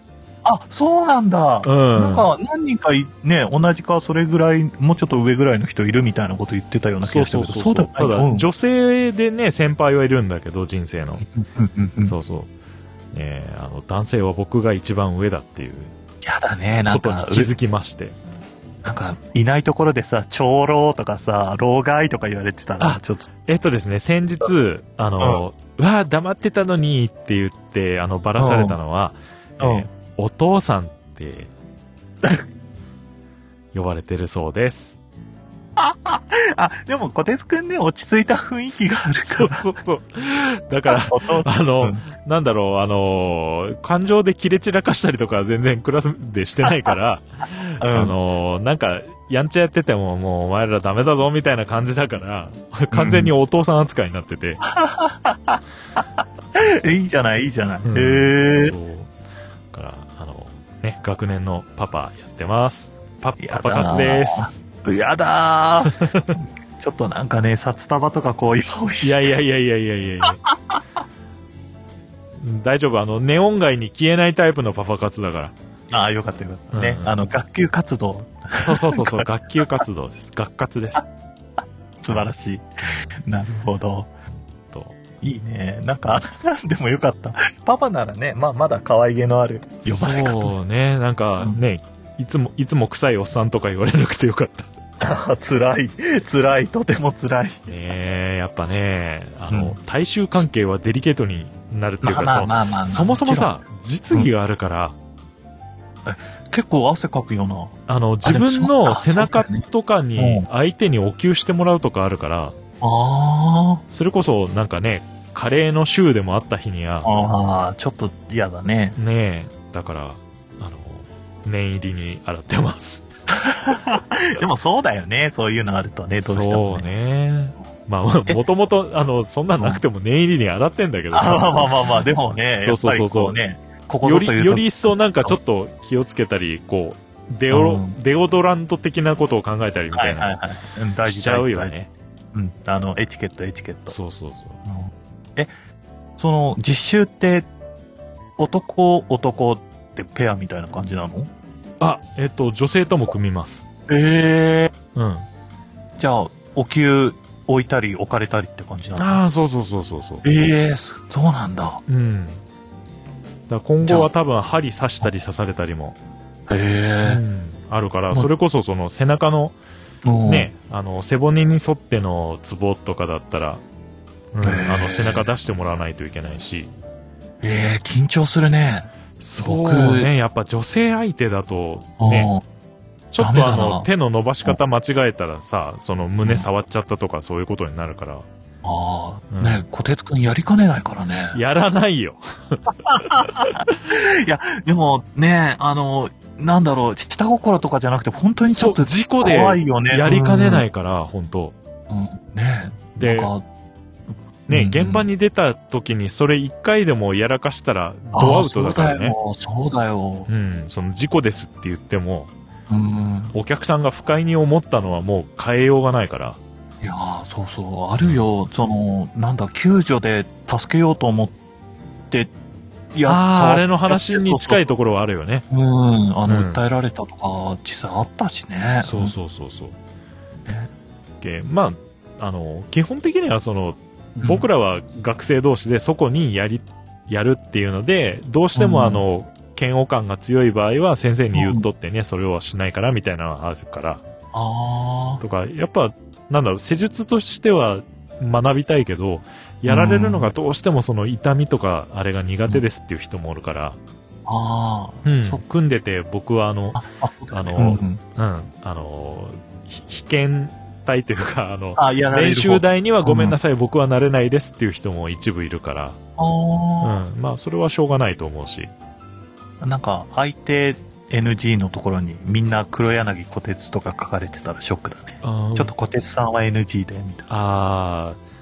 あ、そうなんだ。
うん。
なんか、何人かいね、同じかそれぐらい、もうちょっと上ぐらいの人いるみたいなこと言ってたような気がしたけど、
そうそうそう。ただ、
うん
女性でね、先輩はいるんだけど、人生の。そうそう。ねえ、あの、男性は僕が一番上だっていう
やだね、なんか、
気づきまして。
なんか、いないところでさ、長老とかさ、老害とか言われてたら、
あ
ちょっと、
えっとですね、先日、あの、うわあ、黙ってたのにって言って、あの、ばらされたのは、
うん
えーお父さんって、呼ばれてるそうです。
あ、でも、小鉄くんね、落ち着いた雰囲気があるから。
そうそうそう。だから、あの、
うん
なんだろう、あの、感情で切れ散らかしたりとかは全然クラスでしてないから、
うん
あの、なんか、やんちゃやっててももうお前らダメだぞみたいな感じだから、完全にお父さん扱いになってて。*laughs*
いいじゃない、いいじゃない。
うん
へえ。
そう。だから、あの、ね、学年のパパやってます。パ、パパ活です。
やだー。*laughs* ちょっとなんかね、札束とかこう用意して
いやいやいやいやいやいやいや。大丈夫、あの、ネオン街に消えないタイプのパパ活だから。
ああ、よかったよかった。ね、
うん
あの、学級活動、
そうそうそうそう、学級活動です。学活です。
素晴らしい。なるほど。
と。
いいね。なんか、でもよかった。パパならね、まあ、まだ可愛げのある呼ばれ方。
そうね、なんかね、いつも、いつも臭いおっさんとか言われなくてよかった。
あ *laughs* 辛い。辛い。とても辛い。
ねえ、やっぱね、あの、
うん
大衆関係はデリケートになるっていうか、そもそもさ、実技があるから、
結構汗かくよな。
あの、自分の背中とか
う
に
ん
相手にお給してもらうとかあるから、
あ
それこそなんかね、カレーの週でもあった日に
あ。
は、
ああ、ちょっと嫌だね。
ねえ、だから、あの、念入りに洗ってます。*laughs*
でもそうだよね。そういうのあるとね、どうしても
そう
ね。
ね。まあ、もともと、あの、そんなんなくても念入りに洗ってんだけど
あまあまあ
さ。
まあまあ、でもね、*laughs*
そうそうそうそう
ね、ここ
より、より一層なんかちょっと気をつけたり、こう、デオ、
うん
デオドラント的なことを考えたりみたいな、
はいはいはい。うん大事
しちゃうよね。
うん。あの、エチケット、エチケット。
そうそうそう。
うんえ、その、実習って、男、男ってペアみたいな感じなの？
あ、えっと、女性とも組みます。
ええ
うん。
じゃあ、お給置いたり置かれたりって感じなの？
ああ、そうそうそうそうそう。
ええそうなんだ。
うん。だ今後は多分針刺したり刺されたりも、う
え
ん、あるから、
うん
それこそその背中のね、あの、背骨に沿ってのツボとかだったら、うん、あの、背中出してもらわないといけないし、
ええ緊張するね。
そうね、やっぱ女性相手だと、
うん。
ね、ちょっとあの、手の伸ばし方間違えたらさ、その胸触っちゃったとかそういうことになるから、
ああ、
うん。
ね、小鉄くんやりかねないからね。
やらないよ。*laughs*
いや、でもね、あの、なんだろう、下心とかじゃなくて、本当にちょっと
事故で
怖いよね。
やりかねないから、本当。
うん。うん。ね。
で
なんか
ね、
うん
現場に出た時にそれ一回でもやらかしたらドアウトだからね。
そうだよ。
うん、その事故ですって言っても、
そうん。
お客さんが不快に思ったのはもう変えようがないから。
いやーそうそう、あるよ。その、なんだ、救助で助けようと思って、いや
ああ、あれの話に近い
と。
ところはあるよね。
うん、あの、
うん
訴えられたとか、実際あったしね。
そうそうそうそう。
ね
けまあ、あの、基本的にはその、
うん。
僕らは学生同士でそこにやり、やるっていうので、どうしてもあの、嫌悪感が強い場合は先生に言っとってね、それをしないからみたいなのがあるから、
あ
とか、やっぱ、なんだろう、施術としては学びたいけど、やられるのがどうしてもその痛みとか、あれが苦手ですっていう人もおるから、
あ、あ
うん。組んでて僕はあの、
あ、
の
ねうん。
あの、ひ被験隊というか、あの、
あ、
練習台にはごめんなさい、僕はなれないですっていう人も一部いるから、
あ
うん、まあそれはしょうがないと思うし、
なんか、相手 NG のところにみんな黒柳小鉄とか書かれてたらショックだね。
ちょ
っと小鉄さんは NG で、みたいな。
あー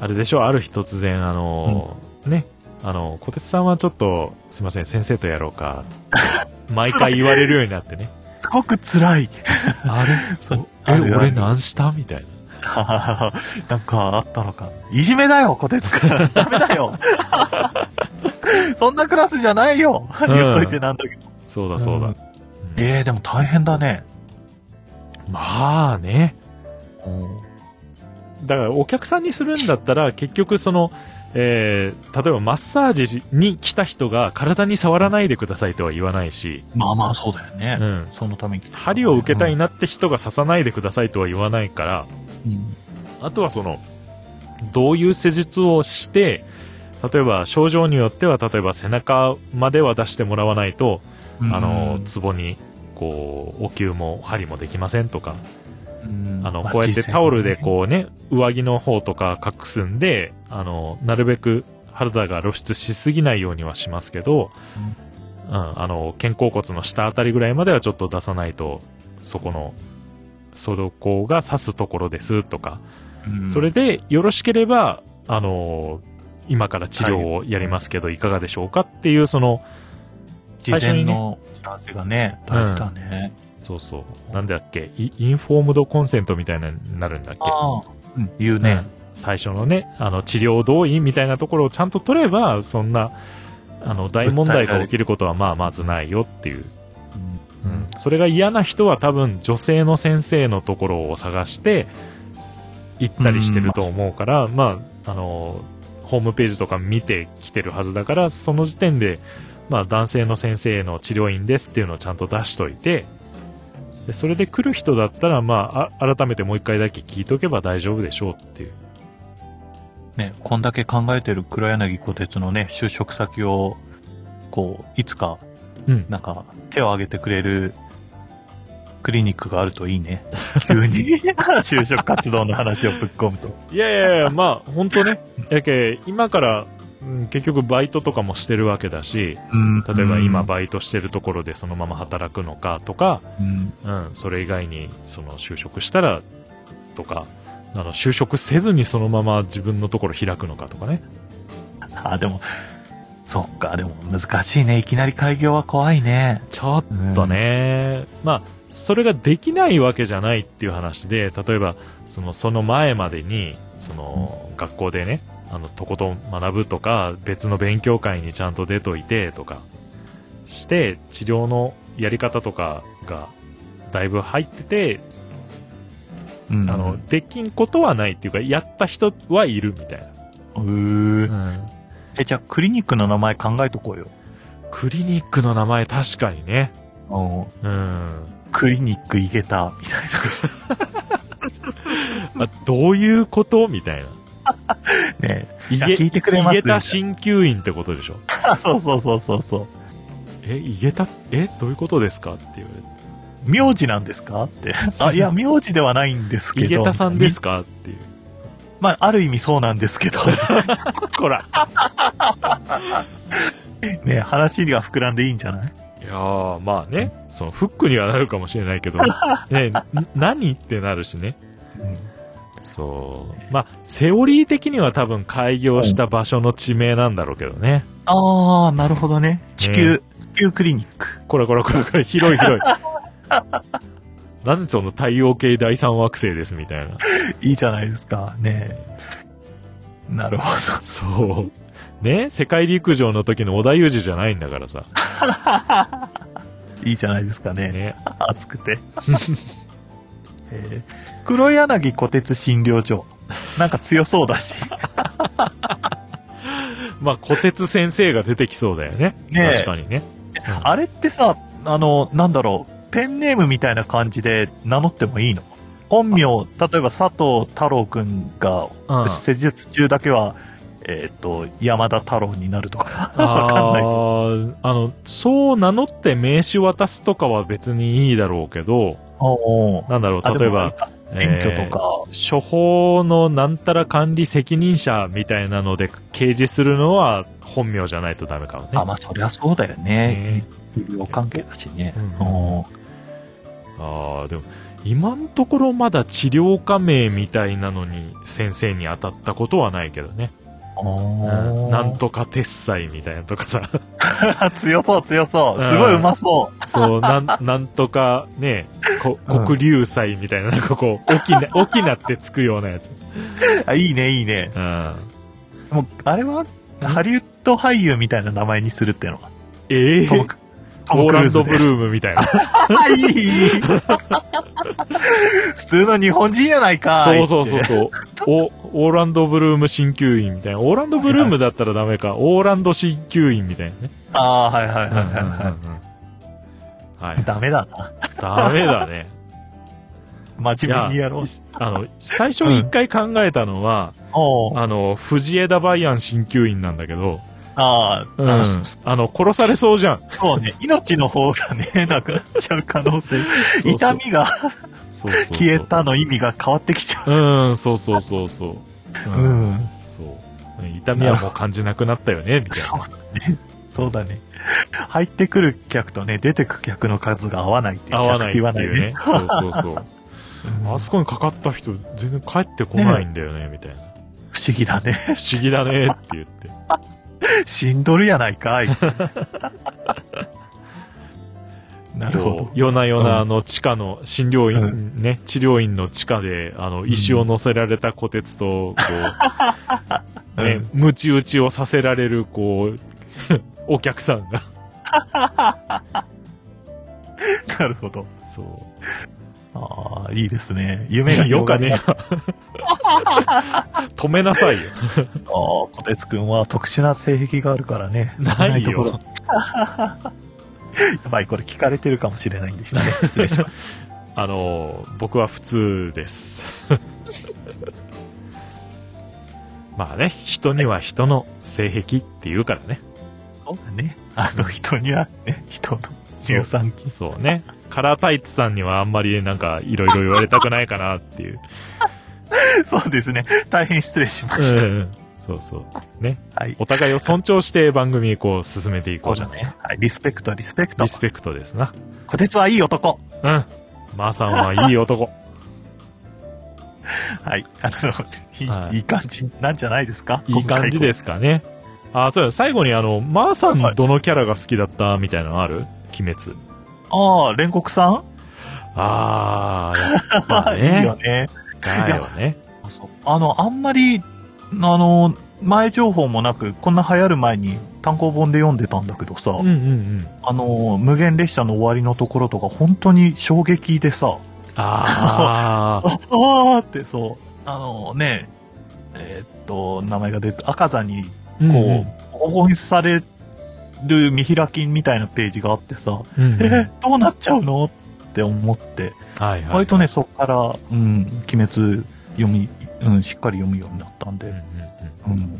あれでしょ、ある日突然、あの、ね、あの、小鉄さんはちょっと、すいません、先生とやろうか、毎回言われるようになってね。
すごく辛い。
あれ？え、俺何した？みたいな。*laughs*
なんかあったのか。いじめだよ、小鉄くん。ダメだよ。そんなクラスじゃないよ。
ん
言っといてなんだけど。
そうだそうだ。
うん
うん
えー、でも大変だね。
まあね。だからお客さんにするんだったら、結局その、えー、例えばマッサージに来た人が体に触らないでくださいとは言わないし、
まあまあ、そうだよね。
うん。
そのために。
針を受けたいなって人が刺さないでくださいとは言わないから、
うん。
あとはその、どういう施術をして、例えば症状によっては、例えば背中までは出してもらわないと、
うん
あの、ツボに、こう、お灸も針もできませんとか、
うん
あの、
ま
こうやってタオルで
う。
こうね、上着の方とか隠すんで、あの、なるべく肌が露出しすぎないようにはしますけど、うん、あの、肩甲骨の下あたりぐらいまではちょっと出さないと、そこの、そこが刺すところですとか、
うん。
それでよろしければ、あの、今から治療をやりますけど、い。かがでしょうかっていう、その、
事
最初にね。
がね、大事だね。
そうそう、なんだっけ、イインフォームドコンセントみたいなのになるんだっけ？
ああ、うん、言うね。
うん。最初のね、あの、治療同意みたいなところをちゃんと取れば、そんな、あの、大問題が起きることはまあまずないよっていう。
うん。
うん。それが嫌な人は多分女性の先生のところを探して、行ったりしてると思うから、まあ、あの、ホームページとか見てきてるはずだから、その時点で、まあ、男性の先生の治療院ですっていうのをちゃんと出しといて、でそれで来る人だったら、まあ、あ改めてもう一回だけ聞いとけば大丈夫でしょうっていう。
ね、こんだけ考えてる黒柳小鉄のね、就職先を、こう、いつか、
うん。
なんか、手を挙げてくれる、クリニックがあるといいね。*laughs* 急に、就職活動の話をぶっ込むと。
いやいやいや、まあ、本当ね。やけ、今から、うん結局バイトとかもしてるわけだし、
うん
例えば今バイトしてるところでそのまま働くのかとか、
うん、
うん、それ以外に、その就職したら、とか、あの、就職せずにそのまま自分のところ開くのかとかね。
あ、でも、そっか、でも難しいね。いきなり開業は怖いね。
ちょっとね、まあ、それができないわけじゃないっていう話で、例えば、その、その前までに、その、学校でね、あの、とことん学ぶとか、別の勉強会にちゃんと出といてとか、して、治療のやり方とかが、だいぶ入ってて、
うん。
あの、できんことはないっていうか、やった人はいるみたいな。
うー
うん。
え、じゃあクリニックの名前考えとこうよ。
クリニックの名前確かにね。
うん。
うん。
クリニックいけた、みたい *laughs*
まあ、どういうこと？みたいな。
な。ね
い
や聞いてくれます
井桁鍼灸院ってことでしょ？*laughs*
そうそうそうそうそう。
え、井桁、え、どういうことですか？って言われて。
名字なんですか？って。あ、いや、*laughs* 名字ではないんですけど。
井桁さんですか？っていう。
まあ、ある意味そうなんですけど。*laughs*
こら。
ね話が膨らんでいいんじゃない？
いやー、まあね、そのフックにはなるかもしれないけど、ね、ん何ってなるしね。そう。まあ、セオリー的には多分開業した場所の地名なんだろうけどね。
ああ、なるほどね。地球、地球クリニック。
これこれこれこれ、広い広い。*laughs* なんでその太陽系第三惑星ですみたいな。
いいじゃないですか。ねなるほど。
そう。ね？世界陸上の時の織田裕二じゃないんだからさ。*laughs*
いいじゃないですかね。
ね。
熱くて。*laughs* えー黒柳小鉄診療所。なんか強そうだし。*laughs*
まあ、小鉄先生が出てきそうだよね。
ねえ
確かにね。
あれってさ、あの、なんだろう、ペンネームみたいな感じで名乗ってもいいの？本名、例えば佐藤太郎くんが
うん
施術中だけは、えっ、と、山田太郎になるとか、
あ
わかんない。
ーあの、そう名乗って名刺渡すとかは別にいいだろうけど、
おうおう
なんだろう、
あ
例えば、
免許とか、
えー処方のなんたら管理責任者みたいなので掲示するのは本名じゃないとダメかもね。
あ、まあそりゃそうだよ
ね
ね。医療関係だしね。
うんああ、でも、今のところまだ治療家名みたいなのに先生に当たったことはないけどね。なんとか鉄斎みたいなとかさ。
強そう強そう。
うん
すごいうまそう。
そう、なん、*laughs* なんとかね、こ
うん
黒竜祭みたいな、なんかこう、大きな、*laughs* 大きなってつくようなやつ。
あ、いいね、いいね。
うん。
もう、あれは、ハリウッド俳優みたいな名前にするっていうのは。
ええ
トムクトム
オーランドブル
ー
ムみたいな。
あ、いい。普通の日本人やないか。
そうそうそう
う。
そう。お、オーランドブルーム鍼灸院みたいな。オーランドブルームだったらダメか。オーランド鍼灸院みたいなね。
ああ、はいはいはいはい
うんうんうん
は
はい
い。。ダメだな。
ダメだね。
真面目にやろう。
あの、最初に一回考えたのは、
おう
あの、藤枝梅安鍼灸院なんだけど、
ああ、
うん
あ。
あの、殺されそうじゃん。
そうね。命の方がね、なくなっちゃう可能性。
そう
痛みが
そうそうそう。
消えたの意味が変わってきちゃ
うん、そうそうそうそう。
う。
う。
うんん。
そう。痛みはもう感じなくなったよね、みたい
そうだね。そうだね。入ってくる客とね、出てく客の数が合わないって。
合わないっていうね。そうそうそう。
うん
あそこにかかった人、全然帰ってこないんだよね、みたいな。
不思議だね。
不思議だね、って言って。
死んどるやないかい。*laughs* なるほど。
夜な夜
うん
なあの地下の診療院、
う
ね、治療院の地下で、あの、石を乗せられた虎鉄と、こう、*laughs* ね、ムチ打ちをさせられる、こう、お客さんが。*laughs*
なるほど。
そう。
ああ、いいですね。夢が *laughs*
よかね。止めなさいよ。*laughs*
ああ、小鉄くんは特殊な性癖があるからね。
ないよ。
やばい、これ聞かれてるかもしれないんでしたね。失礼しまし
あの、僕は普通です。まあね、人には人の性癖って言うからね。
た。そうだね。あの人にはね、人の乳酸菌。
そうね。カラータイツさんにはあんまりなんかいろいろ言われたくないかなっていう。*laughs*
そうですね。大変失礼しま
う
した。
ん。そうそう。ね。
はい。
お互いを尊重して番組こう進めていこうじゃない？
ね。はい。リスペクト、リスペクト
リ。スペクトですな。
小鉄はいい男。
うん。マーさんはいい男。
はい。あの、いい,、
はい
い、い感じなんじゃないですか？
いい感じですすかね。あ、そうや、最後にあの、まー、さん
はい
どのキャラが好きだったみたいなのある？鬼滅。
ああ、煉獄さん？
あー、やっぱ *laughs*
いいよ
ね。
ね。
だよね。
あの、あんまり、あの、前情報もなく、こんな流行る前に単行本で読んでたんだけどさ、
うんうんうん。
あの、無限列車の終わりのところとか本当に衝撃でさ、
あー。
あ *laughs* あーってそう、あのね、えーっと、名前が出て、赤座に
うん
こう、保護される見開きみたいなページがあってさ、
うんうん。
え、どうなっちゃうのって思って、
はいはい。
割とね、そっから、うん、鬼滅読み、うん、しっかり読むようになったんで、
うんうんうん。
うん、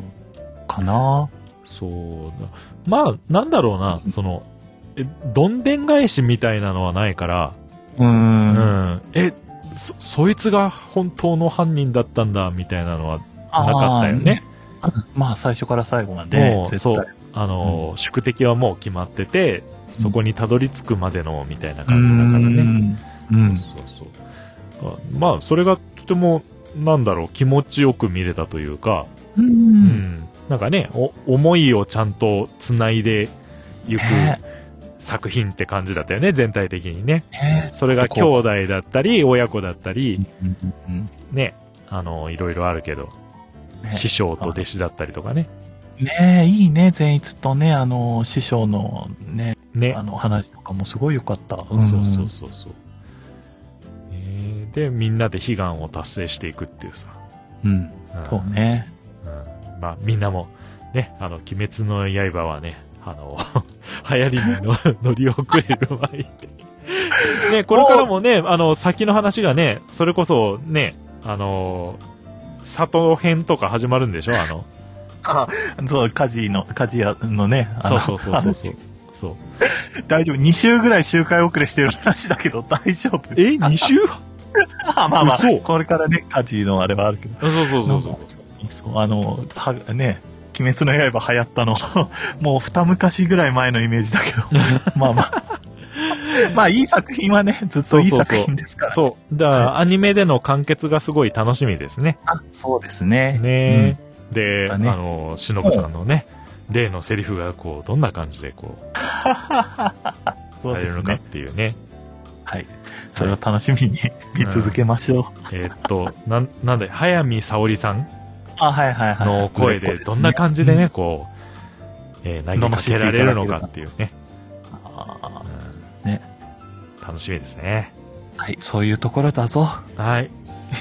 かな
そうだ。まあ、なんだろうな、その、え、どんでん返しみたいなのはないから、
うー。
うんん。え、そ、そいつが本当の犯人だったんだ、みたいなのは
あ
なかったよね。
ー。まあ、最初から最後まで、
もう、そう。あの、宿敵はもう決まってて、そこにたどり着くまでの、みたいな
う
感じだからね。
ん。うん。
そうそうそう。あまあ、それがとても、なんだろう、気持ちよく見れたというか、
う。
うんん。なんかね、お、思いをちゃんと繋いでいく
ね
作品って感じだったよね、全体的にね。
ね
それが兄弟だったり、親子だったり、
うんうん
ね、あの、いろいろあるけど、
ね
師匠と弟子だったりとかね。
ねえ、いいね、善逸とね、あの、師匠のね、
ね
あ。の、話とかもすごい良かった。
そうそうそうそう。えーで、みんなで悲願を達成していくっていうさ。
うん。
うん
そうね。
うんまあ、みんなも、ね、あの、鬼滅の刃はね、あの、*laughs* 流行りにの *laughs* 乗り遅れる前に。ね、これからもね、あの、先の話がね、それこそね、あの、里編とか始まるんでしょ？あの、
あ、そう、家事の、家事屋のね、
そうそうそうそうそう。そう。
大丈夫？2週ぐらい周回遅れしてる話だけど大丈夫？
え、2週？
あまあまあ
嘘、
これからね、家事のあれはあるけど。
そうそうそうそう。
そう、あの、は、ね、鬼滅の刃流行ったの、*laughs* もう二昔ぐらい前のイメージだけど。*laughs* まあまあ。*laughs* まあいい作品はね、ずっといい作品ですから。
そう。だから、アニメでの完結がすごい楽しみですね。
あ、そうですね。
ねで、
だね
あの、しのぶさんのね、例のセリフがこう、どんな感じでこう、*laughs* されるのかっ
ね。
ていうね。
はい。それを楽しみに見続けましょう。
えーっと、なん、なんで、早見沙織さん
あ、はいはいはい。
の声で、どんな感じでね、こう、えー投げかけられるのかっていうね。楽しみですね。
ーはい、そういうところだぞ。
はい。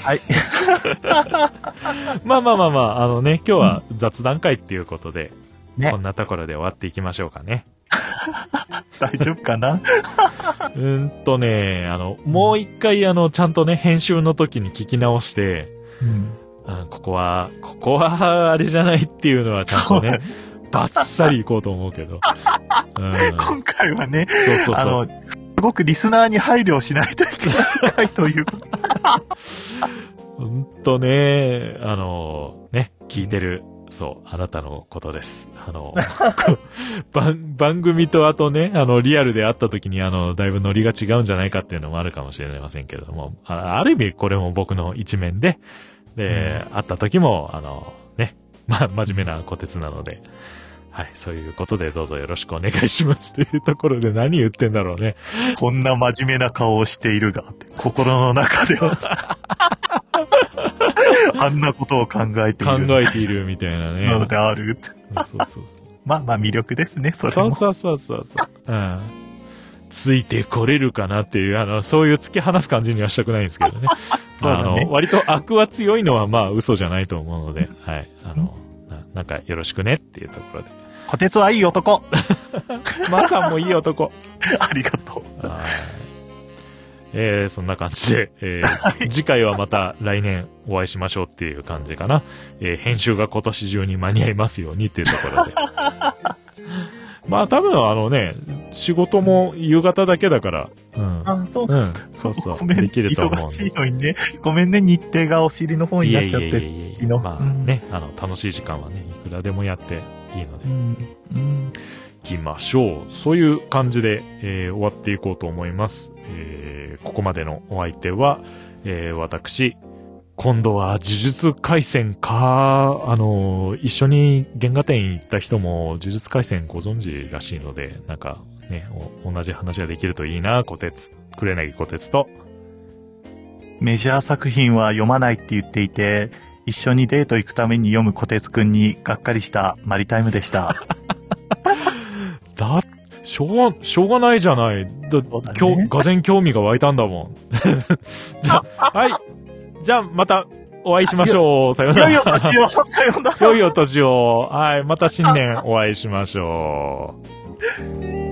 はい。*laughs*
まあまあまあまあ、あのね、今日は雑談会っていうことで、
ね
こんなところで終わっていきましょうかね。*laughs*
大丈夫かな？*laughs*
うーんとね、あの、もう一回あの、ちゃんとね、編集の時に聞き直して、
うん。
うん、ここは、ここは、あれじゃないっていうのはちゃんとね、バッサリいこうと思うけど。うん。
今回はね、
そうそうそう。
あの、すごくリスナーに配慮しないといけない回という。
ほんとね、あの、ね、聞いてる、そう、あなたのことです。あの、*laughs* 番、番組とあとね、あの、リアルで会った時に、あの、だいぶノリが違うんじゃないかっていうのもあるかもしれませんけれども、あある意味これも僕の一面で、で、会った時も、あの、ね、まあ、真面目な小鉄なので、はい、そういうことでどうぞよろしくお願いしますというところで何言ってんだろうね。
こんな真面目な顔をしているが、心の中では。*laughs* あんなことを考えてい
考
る。
えているみたいなね。
のである。
そうそうそう。
まあまあ魅力ですね、それも。
そうそうそうそうそう。うん。ついてこれるかなっていう、あの、そういう突き放す感じにはしたくないんですけどね。
そうだね
あの、割と悪は強いのはまあ嘘じゃないと思うので、はい。あの、ななんかよろしくねっていうところで。
小鉄はいい男。
まーさんもいい男。*laughs*
ありがとう。
はい。えー、そんな感じで、えー、*laughs* 次回はまた来年お会いしましょうっていう感じかな。えー、編集が今年中に間に合いますようにっていうところで。*laughs* まあ多分あのね、仕事も夕方だけだから、うん。
あ、そう。
うん、そうそう。
ごめん、
できると思うん
忙し
で。
いのにね。ごめんね、日程がお尻の方になっちゃって。
いえ
いいの
まあ
うん
ね、あの、楽しい時間はね、いくらでもやっていいので
う、ん。うん。
行きましょう。そういう感じで、えー終わっていこうと思います。えーここまでのお相手は、えー私、今度は呪術回戦か、あの、一緒に原画展行った人も呪術回戦ご存知らしいので、なんかね、同じ話ができるといいな、小鉄、くれなぎ小鉄と。
メジャー作品は読まないって言っていて、一緒にデート行くために読む小鉄くんにがっかりしたマリタイムでした。
だ、しょうが、しょうがないじゃない。だ、だね、今日、がぜん興味が湧いたんだもん。*laughs* じゃはい。じゃあ、また、お会いしましょう。さよなら。
良いお年を。さよなら。
良いお年を。はい。また新年お会いしましょう。